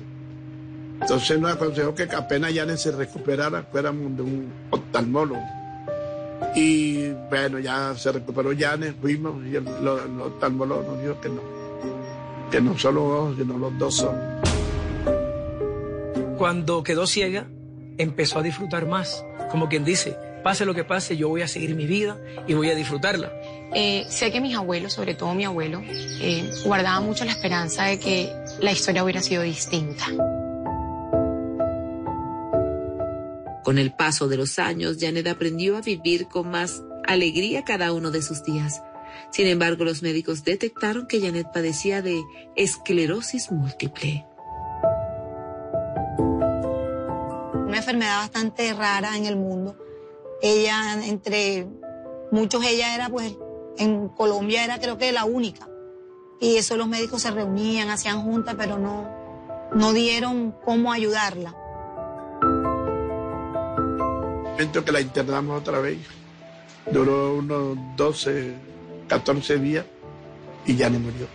Entonces nos aconsejó que apenas Janet se recuperara, fuéramos de un oftalmólogo. Y bueno, ya se recuperó Janet, fuimos y el, el oftalmólogo nos dijo que no, que no solo ojos, sino los dos son. Cuando quedó ciega, empezó a disfrutar más. Como quien dice, pase lo que pase, yo voy a seguir mi vida y voy a disfrutarla. Eh, sé que mis abuelos, sobre todo mi abuelo, eh, guardaban mucho la esperanza de que la historia hubiera sido distinta. Con el paso de los años, Janet aprendió a vivir con más alegría cada uno de sus días. Sin embargo, los médicos detectaron que Janet padecía de esclerosis múltiple. Una enfermedad bastante rara en el mundo. Ella, entre muchos, ella era, pues, en Colombia era creo que la única. Y eso los médicos se reunían, hacían juntas, pero no, no dieron cómo ayudarla. Momento que la internamos otra vez, duró unos 12, 14 días y ya no murió.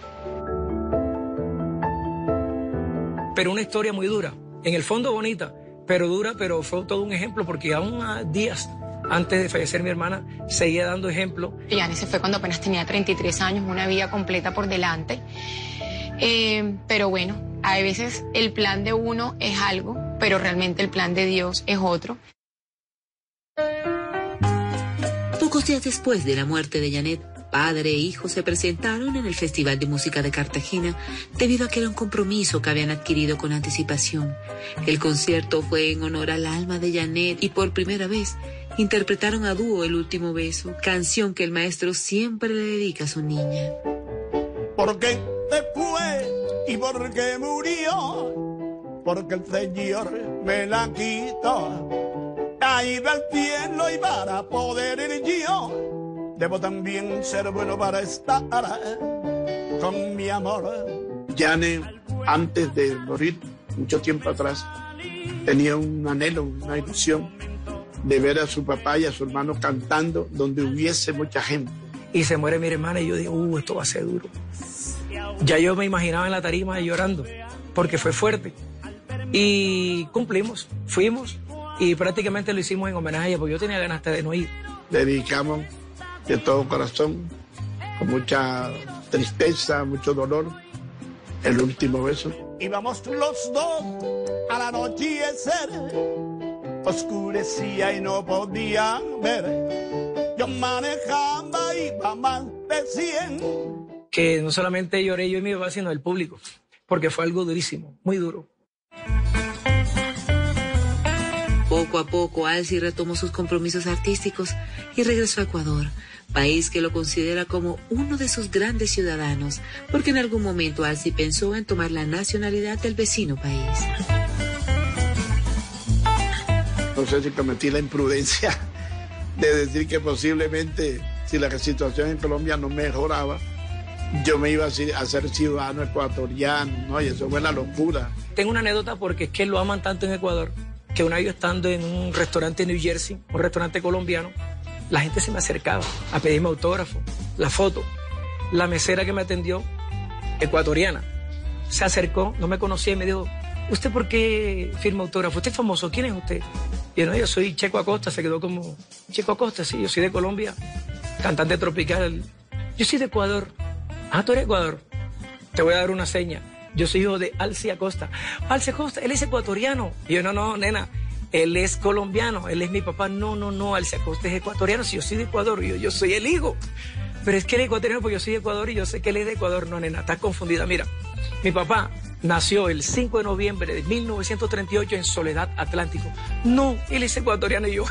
Pero una historia muy dura, en el fondo bonita, pero dura, pero fue todo un ejemplo porque aún a días antes de fallecer mi hermana seguía dando ejemplo. Yanni se fue cuando apenas tenía 33 años, una vida completa por delante. Eh, pero bueno, a veces el plan de uno es algo, pero realmente el plan de Dios es otro. Pocos días después de la muerte de Janet, padre e hijo se presentaron en el Festival de Música de Cartagena debido a que era un compromiso que habían adquirido con anticipación. El concierto fue en honor al alma de Janet y por primera vez interpretaron a dúo El último beso, canción que el maestro siempre le dedica a su niña. Porque te fue y porque murió, porque el Señor me la quitó. Caído al cielo y para poder ir yo, debo también ser bueno para estar con mi amor. Janet, antes de morir, mucho tiempo atrás, tenía un anhelo, una ilusión de ver a su papá y a su hermano cantando donde hubiese mucha gente. Y se muere mi hermana y yo digo, uh, esto va a ser duro. Ya yo me imaginaba en la tarima llorando, porque fue fuerte. Y cumplimos, fuimos y prácticamente lo hicimos en homenaje a ella, porque yo tenía ganas de no ir. Dedicamos de todo corazón, con mucha tristeza, mucho dolor, el último beso. Íbamos los dos al anochecer, oscurecía y no podía ver. Yo manejaba y iba más de 100. Que no solamente lloré yo y mi papá, sino el público, porque fue algo durísimo, muy duro. Poco a poco, Alci retomó sus compromisos artísticos y regresó a Ecuador, país que lo considera como uno de sus grandes ciudadanos, porque en algún momento Alci pensó en tomar la nacionalidad del vecino país. No sé si cometí la imprudencia de decir que posiblemente si la situación en Colombia no mejoraba, yo me iba a ser ciudadano ecuatoriano, ¿no? Y eso fue la locura. Tengo una anécdota porque es que lo aman tanto en Ecuador que una vez estando en un restaurante en New Jersey, un restaurante colombiano, la gente se me acercaba a pedirme autógrafo, la foto. La mesera que me atendió, ecuatoriana, se acercó, no me conocía y me dijo, ¿usted por qué firma autógrafo? ¿Usted es famoso? ¿Quién es usted? Y yo, no, yo soy Checo Acosta, se quedó como, Checo Acosta, sí, yo soy de Colombia, cantante tropical. Yo soy de Ecuador. Ah, tú eres Ecuador. Te voy a dar una seña yo soy hijo de Alci Acosta. Alci Acosta, él es ecuatoriano. Yo, no, no, nena, él es colombiano, él es mi papá. No, no, no, Alci Acosta es ecuatoriano. Si yo soy de Ecuador, yo, yo soy el hijo. Pero es que él es ecuatoriano porque yo soy de Ecuador y yo sé que él es de Ecuador. No, nena, estás confundida. Mira, mi papá nació el 5 de noviembre de 1938 en Soledad Atlántico. No, él es ecuatoriano y yo.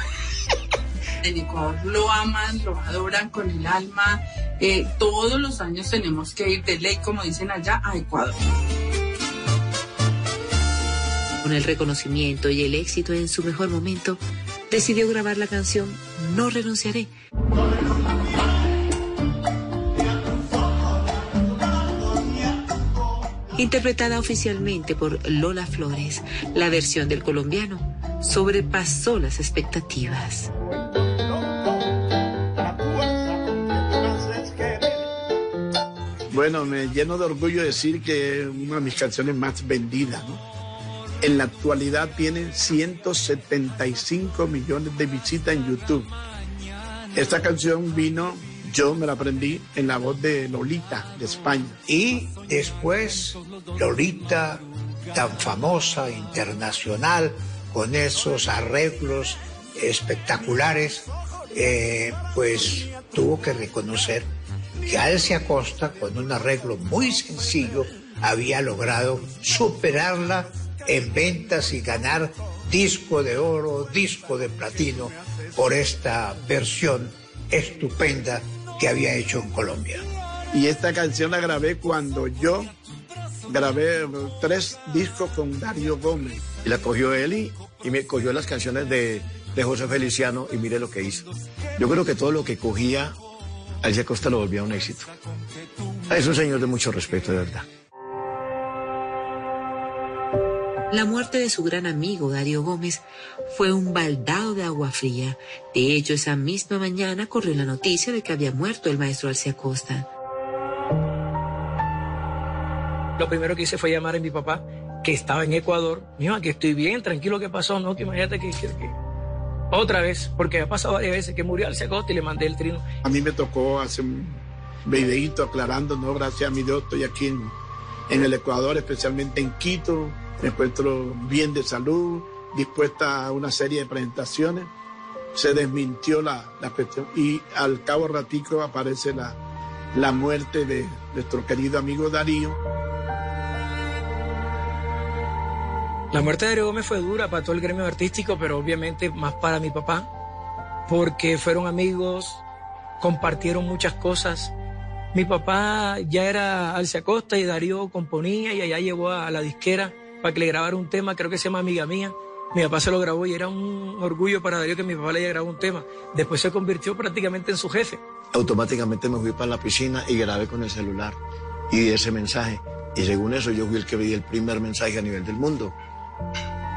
En Ecuador lo aman, lo adoran con el alma. Eh, todos los años tenemos que ir de ley, como dicen allá, a Ecuador. Con el reconocimiento y el éxito en su mejor momento, decidió grabar la canción No renunciaré. Interpretada oficialmente por Lola Flores, la versión del colombiano sobrepasó las expectativas. Bueno, me lleno de orgullo decir que una de mis canciones más vendidas, ¿no? En la actualidad tiene 175 millones de visitas en YouTube. Esta canción vino, yo me la aprendí en la voz de Lolita de España. Y después Lolita, tan famosa, internacional, con esos arreglos espectaculares, eh, pues tuvo que reconocer que Alcia Costa, con un arreglo muy sencillo, había logrado superarla en ventas y ganar disco de oro, disco de platino por esta versión estupenda que había hecho en Colombia. Y esta canción la grabé cuando yo grabé tres discos con Darío Gómez. Y la cogió él y, y me cogió las canciones de, de José Feliciano y mire lo que hizo. Yo creo que todo lo que cogía, Alicia Costa lo volvía un éxito. Es un señor de mucho respeto, de verdad. La muerte de su gran amigo Darío Gómez fue un baldado de agua fría. De hecho, esa misma mañana corrió la noticia de que había muerto el maestro Alcia Costa. Lo primero que hice fue llamar a mi papá, que estaba en Ecuador. Mira, que estoy bien, tranquilo, ¿qué pasó? No, que imagínate que, que, que... Otra vez, porque ha pasado varias veces que murió Alcia Costa y le mandé el trino. A mí me tocó hacer un videíto aclarando, ¿no? Gracias a mi Dios estoy aquí en, en el Ecuador, especialmente en Quito. Me encuentro bien de salud, dispuesta a una serie de presentaciones. Se desmintió la, la cuestión y al cabo ratico aparece la, la muerte de nuestro querido amigo Darío. La muerte de Darío Gómez fue dura para todo el gremio artístico, pero obviamente más para mi papá, porque fueron amigos, compartieron muchas cosas. Mi papá ya era Alcia Costa y Darío componía y allá llevó a la disquera para que le grabara un tema, creo que se llama Amiga Mía. Mi papá se lo grabó y era un orgullo para Darío que mi papá le haya grabado un tema. Después se convirtió prácticamente en su jefe. Automáticamente me fui para la piscina y grabé con el celular y di ese mensaje. Y según eso yo fui el que vi el primer mensaje a nivel del mundo.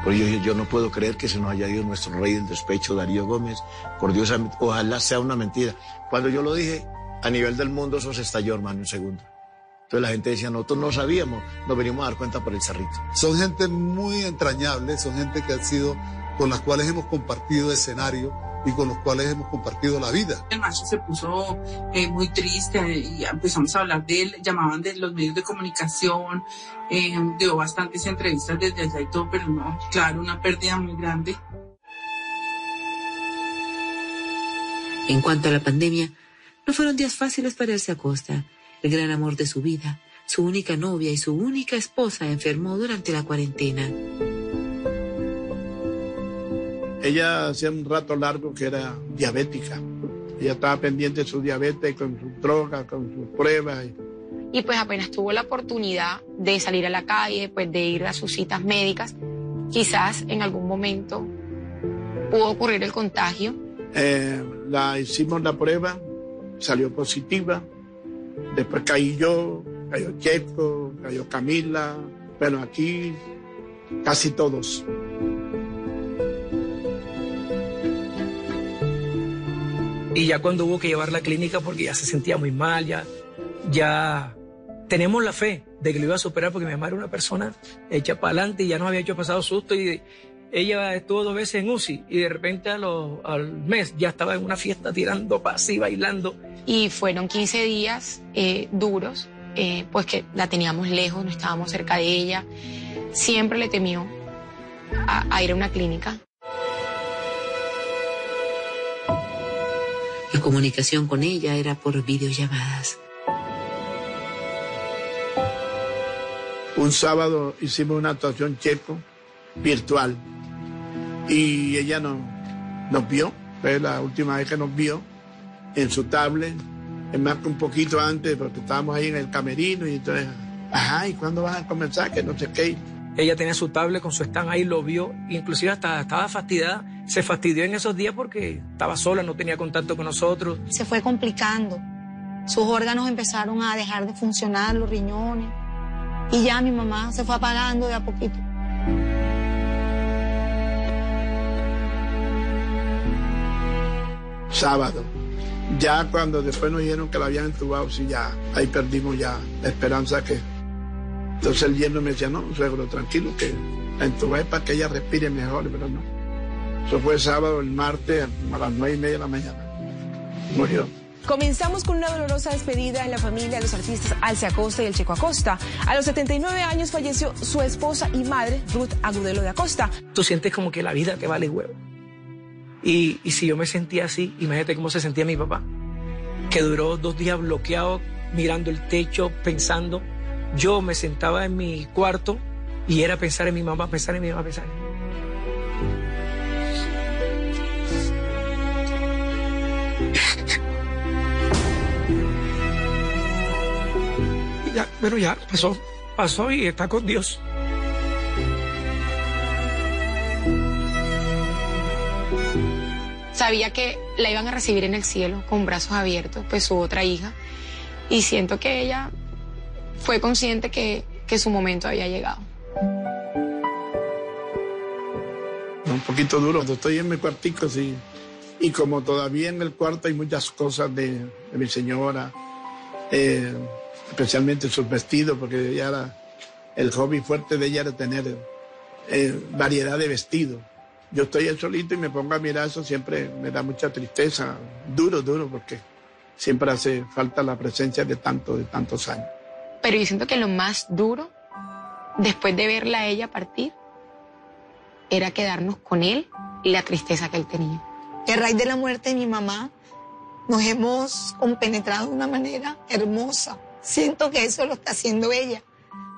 Porque yo, yo no puedo creer que se nos haya ido nuestro rey del despecho, Darío Gómez. Por Dios, ojalá sea una mentira. Cuando yo lo dije, a nivel del mundo eso se estalló, hermano, un segundo. Entonces la gente decía, nosotros no sabíamos, nos venimos a dar cuenta por el cerrito. Son gente muy entrañable, son gente que ha sido, con las cuales hemos compartido escenario y con los cuales hemos compartido la vida. El macho se puso eh, muy triste y empezamos a hablar de él, llamaban de los medios de comunicación, eh, dio bastantes entrevistas desde allá y todo, pero no, claro, una pérdida muy grande. En cuanto a la pandemia, no fueron días fáciles para Elsa Costa. El gran amor de su vida, su única novia y su única esposa enfermó durante la cuarentena. Ella hacía un rato largo que era diabética. Ella estaba pendiente de su diabetes, con sus drogas, con sus pruebas. Y pues apenas tuvo la oportunidad de salir a la calle, pues de ir a sus citas médicas, quizás en algún momento pudo ocurrir el contagio. Eh, la hicimos la prueba, salió positiva. Después caí yo, cayó Checo, cayó Camila. Bueno, aquí casi todos. Y ya cuando hubo que llevar la clínica porque ya se sentía muy mal, ya, ya tenemos la fe de que lo iba a superar porque mi mamá era una persona hecha para adelante y ya nos había hecho pasado susto y ella estuvo dos veces en UCI y de repente a al mes ya estaba en una fiesta tirando así, bailando. Y fueron 15 días eh, duros, eh, pues que la teníamos lejos, no estábamos cerca de ella. Siempre le temió a, a ir a una clínica. La comunicación con ella era por videollamadas. Un sábado hicimos una actuación checo virtual y ella no, nos vio, fue la última vez que nos vio en su tablet, es más que un poquito antes, porque estábamos ahí en el camerino y entonces, ajá, ¿y cuándo vas a comenzar? Que no sé qué. Ella tenía su tablet con su stand ahí, lo vio, inclusive hasta estaba fastidiada, se fastidió en esos días porque estaba sola, no tenía contacto con nosotros. Se fue complicando, sus órganos empezaron a dejar de funcionar, los riñones, y ya mi mamá se fue apagando de a poquito. Sábado. Ya cuando después nos dijeron que la habían entubado, sí, ya ahí perdimos ya la esperanza que... Entonces el yerno me decía, no, suegro, tranquilo, que entubé para que ella respire mejor, pero no. Eso fue sábado, el martes, a las nueve y media de la mañana. Murió. Comenzamos con una dolorosa despedida en la familia de los artistas Alce Acosta y el Checo Acosta. A los 79 años falleció su esposa y madre, Ruth Agudelo de Acosta. Tú sientes como que la vida te vale huevo. Y, y si yo me sentía así, imagínate cómo se sentía mi papá, que duró dos días bloqueado, mirando el techo, pensando. Yo me sentaba en mi cuarto y era pensar en mi mamá, pensar en mi mamá, pensar en mi mamá. ya, pero ya pasó, pasó y está con Dios. Sabía que la iban a recibir en el cielo con brazos abiertos, pues su otra hija. Y siento que ella fue consciente que, su momento había llegado. Un poquito duro, cuando estoy en mi cuartico, sí. Y como todavía en el cuarto hay muchas cosas de, mi señora, eh, especialmente sus vestidos, porque ella era, el hobby fuerte de ella era tener eh, variedad de vestidos. Yo estoy ahí solito y me pongo a mirar eso, siempre me da mucha tristeza, duro, duro, porque siempre hace falta la presencia de tanto, de tantos años. Pero yo siento que lo más duro, después de verla a ella partir, era quedarnos con él y la tristeza que él tenía. Y a raíz de la muerte de mi mamá, nos hemos compenetrado de una manera hermosa. Siento que eso lo está haciendo ella.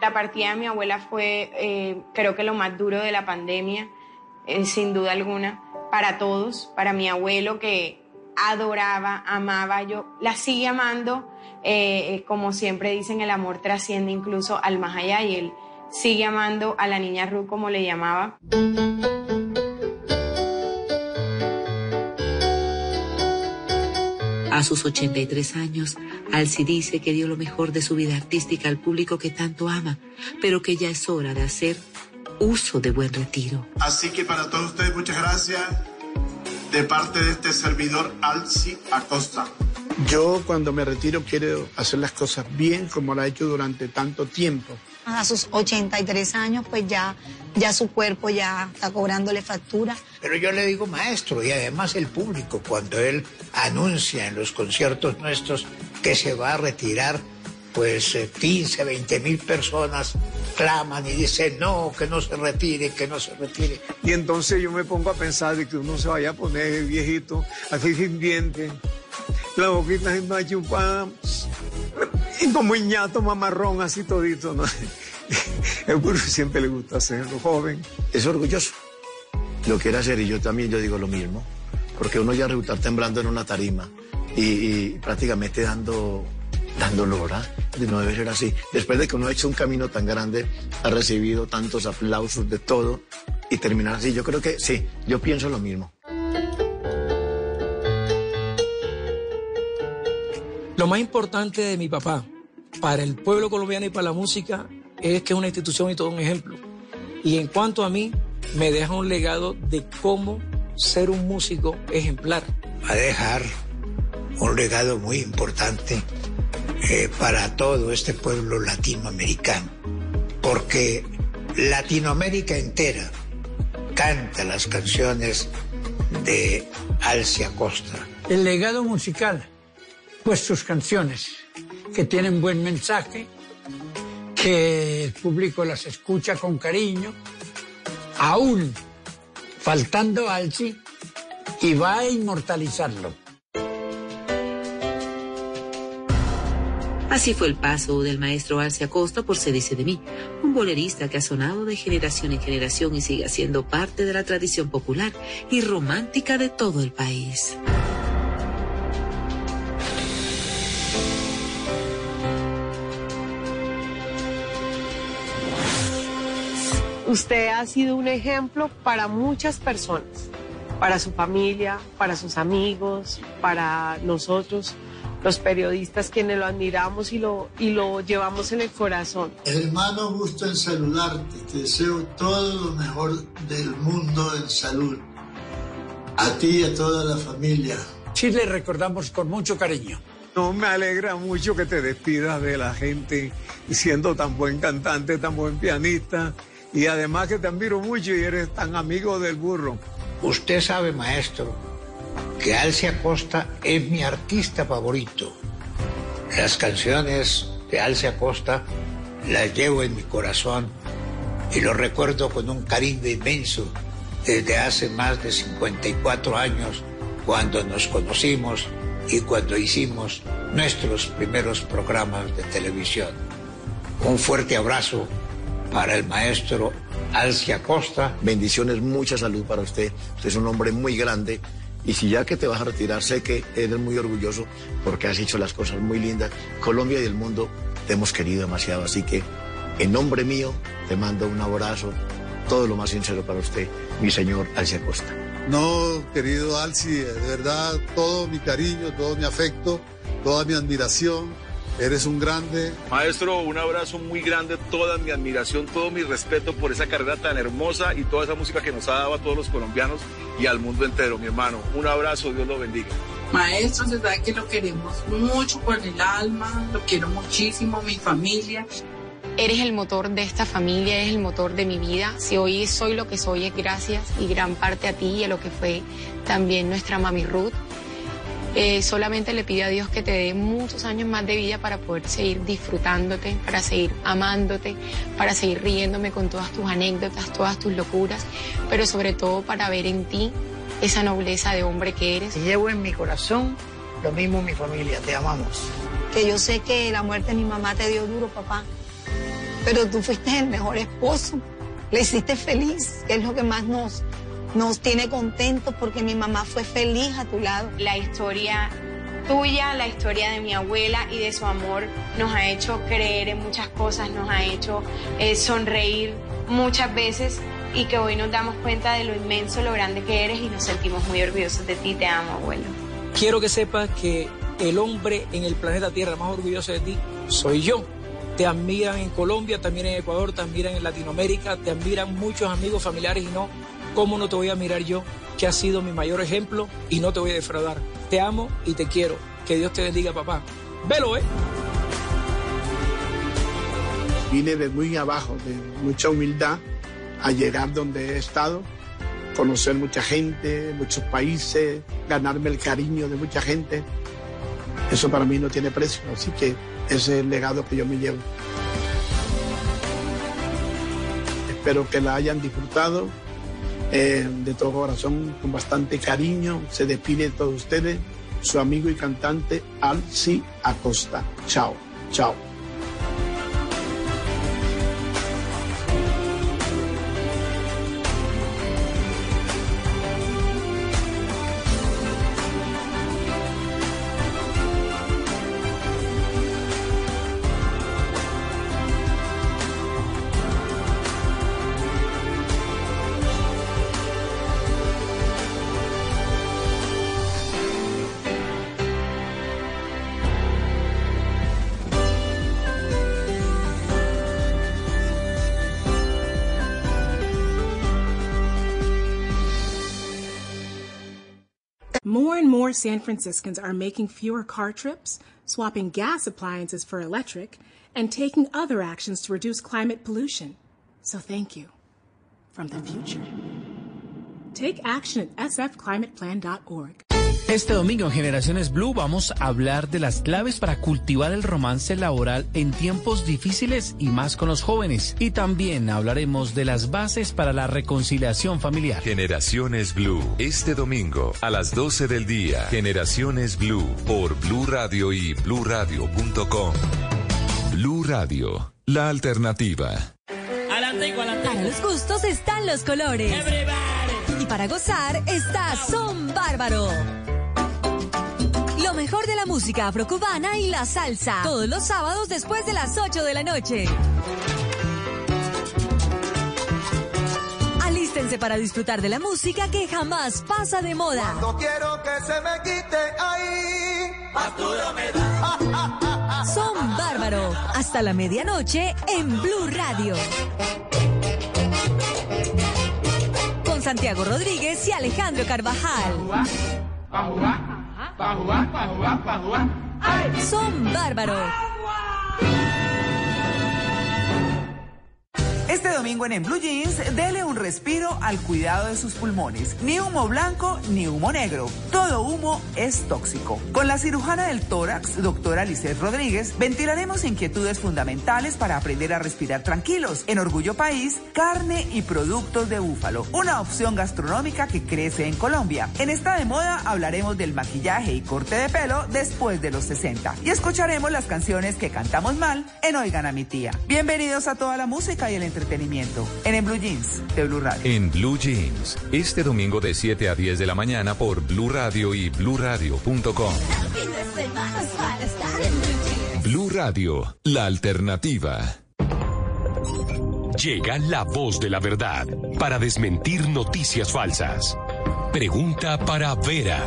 La partida de mi abuela fue, eh, creo que lo más duro de la pandemia, eh, sin duda alguna, para todos, para mi abuelo que adoraba, amaba, yo la sigue amando, eh, eh, como siempre dicen, el amor trasciende incluso al más allá y él sigue amando a la niña Ruth como le llamaba. A sus 83 años, Alci dice que dio lo mejor de su vida artística al público que tanto ama, pero que ya es hora de hacer uso de buen retiro. Así que para todos ustedes, muchas gracias de parte de este servidor Alci Acosta. Yo cuando me retiro quiero hacer las cosas bien como lo ha hecho durante tanto tiempo. A sus 83 años, pues ya, ya su cuerpo ya está cobrándole factura. Pero yo le digo maestro y además el público cuando él anuncia en los conciertos nuestros que se va a retirar, pues eh, 15, 20 mil personas claman y dicen no, que no se retire, que no se retire. Y entonces yo me pongo a pensar de que uno se vaya a poner viejito, así sin dientes, la boquita sin más chupada, y como ñato mamarrón, así todito, ¿no? El burro siempre le gusta hacerlo, joven. Es orgulloso. Lo quiere hacer y yo también yo digo lo mismo. Porque uno ya resulta temblando en una tarima y, y prácticamente dando, dando lora. De no debe ser así. Después de que uno ha hecho un camino tan grande, ha recibido tantos aplausos de todo y terminar así. Yo creo que sí, yo pienso lo mismo. Lo más importante de mi papá para el pueblo colombiano y para la música es que es una institución y todo un ejemplo. Y en cuanto a mí, me deja un legado de cómo ser un músico ejemplar. Va a dejar un legado muy importante eh, para todo este pueblo latinoamericano, porque Latinoamérica entera canta las canciones de Alcia Costa. El legado musical, pues sus canciones, que tienen buen mensaje, que el público las escucha con cariño, aún faltando Alci, y va a inmortalizarlo. Así fue el paso del maestro Alce Acosta por Se dice de mí, un bolerista que ha sonado de generación en generación y sigue siendo parte de la tradición popular y romántica de todo el país. Usted ha sido un ejemplo para muchas personas, para su familia, para sus amigos, para nosotros, los periodistas quienes lo admiramos y lo, y lo llevamos en el corazón. Hermano, gusto en saludarte. Te deseo todo lo mejor del mundo en salud. A ti y a toda la familia. Sí le recordamos con mucho cariño. No, me alegra mucho que te despidas de la gente siendo tan buen cantante, tan buen pianista Y además que te admiro mucho y eres tan amigo del burro. Usted sabe, maestro, que Alcia Costa es mi artista favorito. Las canciones de Alcia Costa las llevo en mi corazón y lo recuerdo con un cariño inmenso desde hace más de 54 años cuando nos conocimos y cuando hicimos nuestros primeros programas de televisión. Un fuerte abrazo para el maestro Alcia Costa. Bendiciones, mucha salud para usted. Usted es un hombre muy grande. Y si ya que te vas a retirar, sé que eres muy orgulloso porque has hecho las cosas muy lindas. Colombia y el mundo te hemos querido demasiado. Así que, en nombre mío, te mando un abrazo, todo lo más sincero para usted, mi señor Alcia Costa. No, querido Alci, de verdad, todo mi cariño, todo mi afecto, toda mi admiración. Eres un grande. Maestro, un abrazo muy grande, toda mi admiración, todo mi respeto por esa carrera tan hermosa y toda esa música que nos ha dado a todos los colombianos y al mundo entero, mi hermano. Un abrazo, Dios lo bendiga. Maestro, se sabe que lo queremos mucho con el alma, lo quiero muchísimo, mi familia. Eres el motor de esta familia, eres el motor de mi vida. Si hoy soy lo que soy es gracias y gran parte a ti y a lo que fue también nuestra mami Ruth. Eh, solamente le pido a Dios que te dé muchos años más de vida para poder seguir disfrutándote, para seguir amándote, para seguir riéndome con todas tus anécdotas, todas tus locuras, pero sobre todo para ver en ti esa nobleza de hombre que eres. Llevo en mi corazón lo mismo mi familia, te amamos. Que yo sé que la muerte de mi mamá te dio duro, papá, pero tú fuiste el mejor esposo, le hiciste feliz, que es lo que más nos, nos tiene contentos porque mi mamá fue feliz a tu lado. La historia tuya, la historia de mi abuela y de su amor nos ha hecho creer en muchas cosas, nos ha hecho eh, sonreír muchas veces y que hoy nos damos cuenta de lo inmenso, lo grande que eres y nos sentimos muy orgullosos de ti. Te amo, abuelo. Quiero que sepas que el hombre en el planeta Tierra más orgulloso de ti soy yo. Te admiran en Colombia, también en Ecuador, te admiran en Latinoamérica, te admiran muchos amigos, familiares y no, ¿cómo no te voy a mirar yo, que has sido mi mayor ejemplo y no te voy a defraudar? Te amo y te quiero. Que Dios te bendiga, papá. Velo, ¿eh? Vine de muy abajo, de mucha humildad, a llegar donde he estado, conocer mucha gente, muchos países, ganarme el cariño de mucha gente. Eso para mí no tiene precio, así que ese es el legado que yo me llevo. Espero que la hayan disfrutado eh, de todo corazón, con bastante cariño. Se despide de todos ustedes, su amigo y cantante Alci Acosta. Chao, chao. San Franciscans are making fewer car trips, swapping gas appliances for electric, and taking other actions to reduce climate pollution. So thank you from the future. Take action at sfclimateplan.org. Este domingo en Generaciones Blue vamos a hablar de las claves para cultivar el romance laboral en tiempos difíciles y más con los jóvenes. Y también hablaremos de las bases para la reconciliación familiar. Generaciones Blue, este domingo a las 12 del día. Generaciones Blue por Blue Radio y bluradio.com. Blue Radio, la alternativa. Para los gustos están los colores. Y para gozar está Son Bárbaro. Lo mejor de la música afrocubana y la salsa. Todos los sábados después de las 8 de la noche. Alístense para disfrutar de la música que jamás pasa de moda. No quiero que se me quite ahí. Factura me da. Son Bárbaro. Hasta la medianoche en Blue Radio. Santiago Rodríguez y Alejandro Carvajal. Son Bárbaro. Este domingo en En Blue Jeans, dele un respiro al cuidado de sus pulmones. Ni humo blanco ni humo negro. Todo humo es tóxico. Con la cirujana del tórax, doctora Lisset Rodríguez, ventilaremos inquietudes fundamentales para aprender a respirar tranquilos. En Orgullo País, carne y productos de búfalo. Una opción gastronómica que crece en Colombia. En esta de moda hablaremos del maquillaje y corte de pelo después de los 60. Y escucharemos las canciones que cantamos mal en Oigan a mi tía. Bienvenidos a toda la música y el entretenimiento en En Blue Jeans de Blue Radio. En Blue Jeans, este domingo de 7 a 10 de la mañana por Blue Radio y bluradio.com. Blue Radio, la alternativa. Llega la voz de la verdad para desmentir noticias falsas. Pregunta para Vera.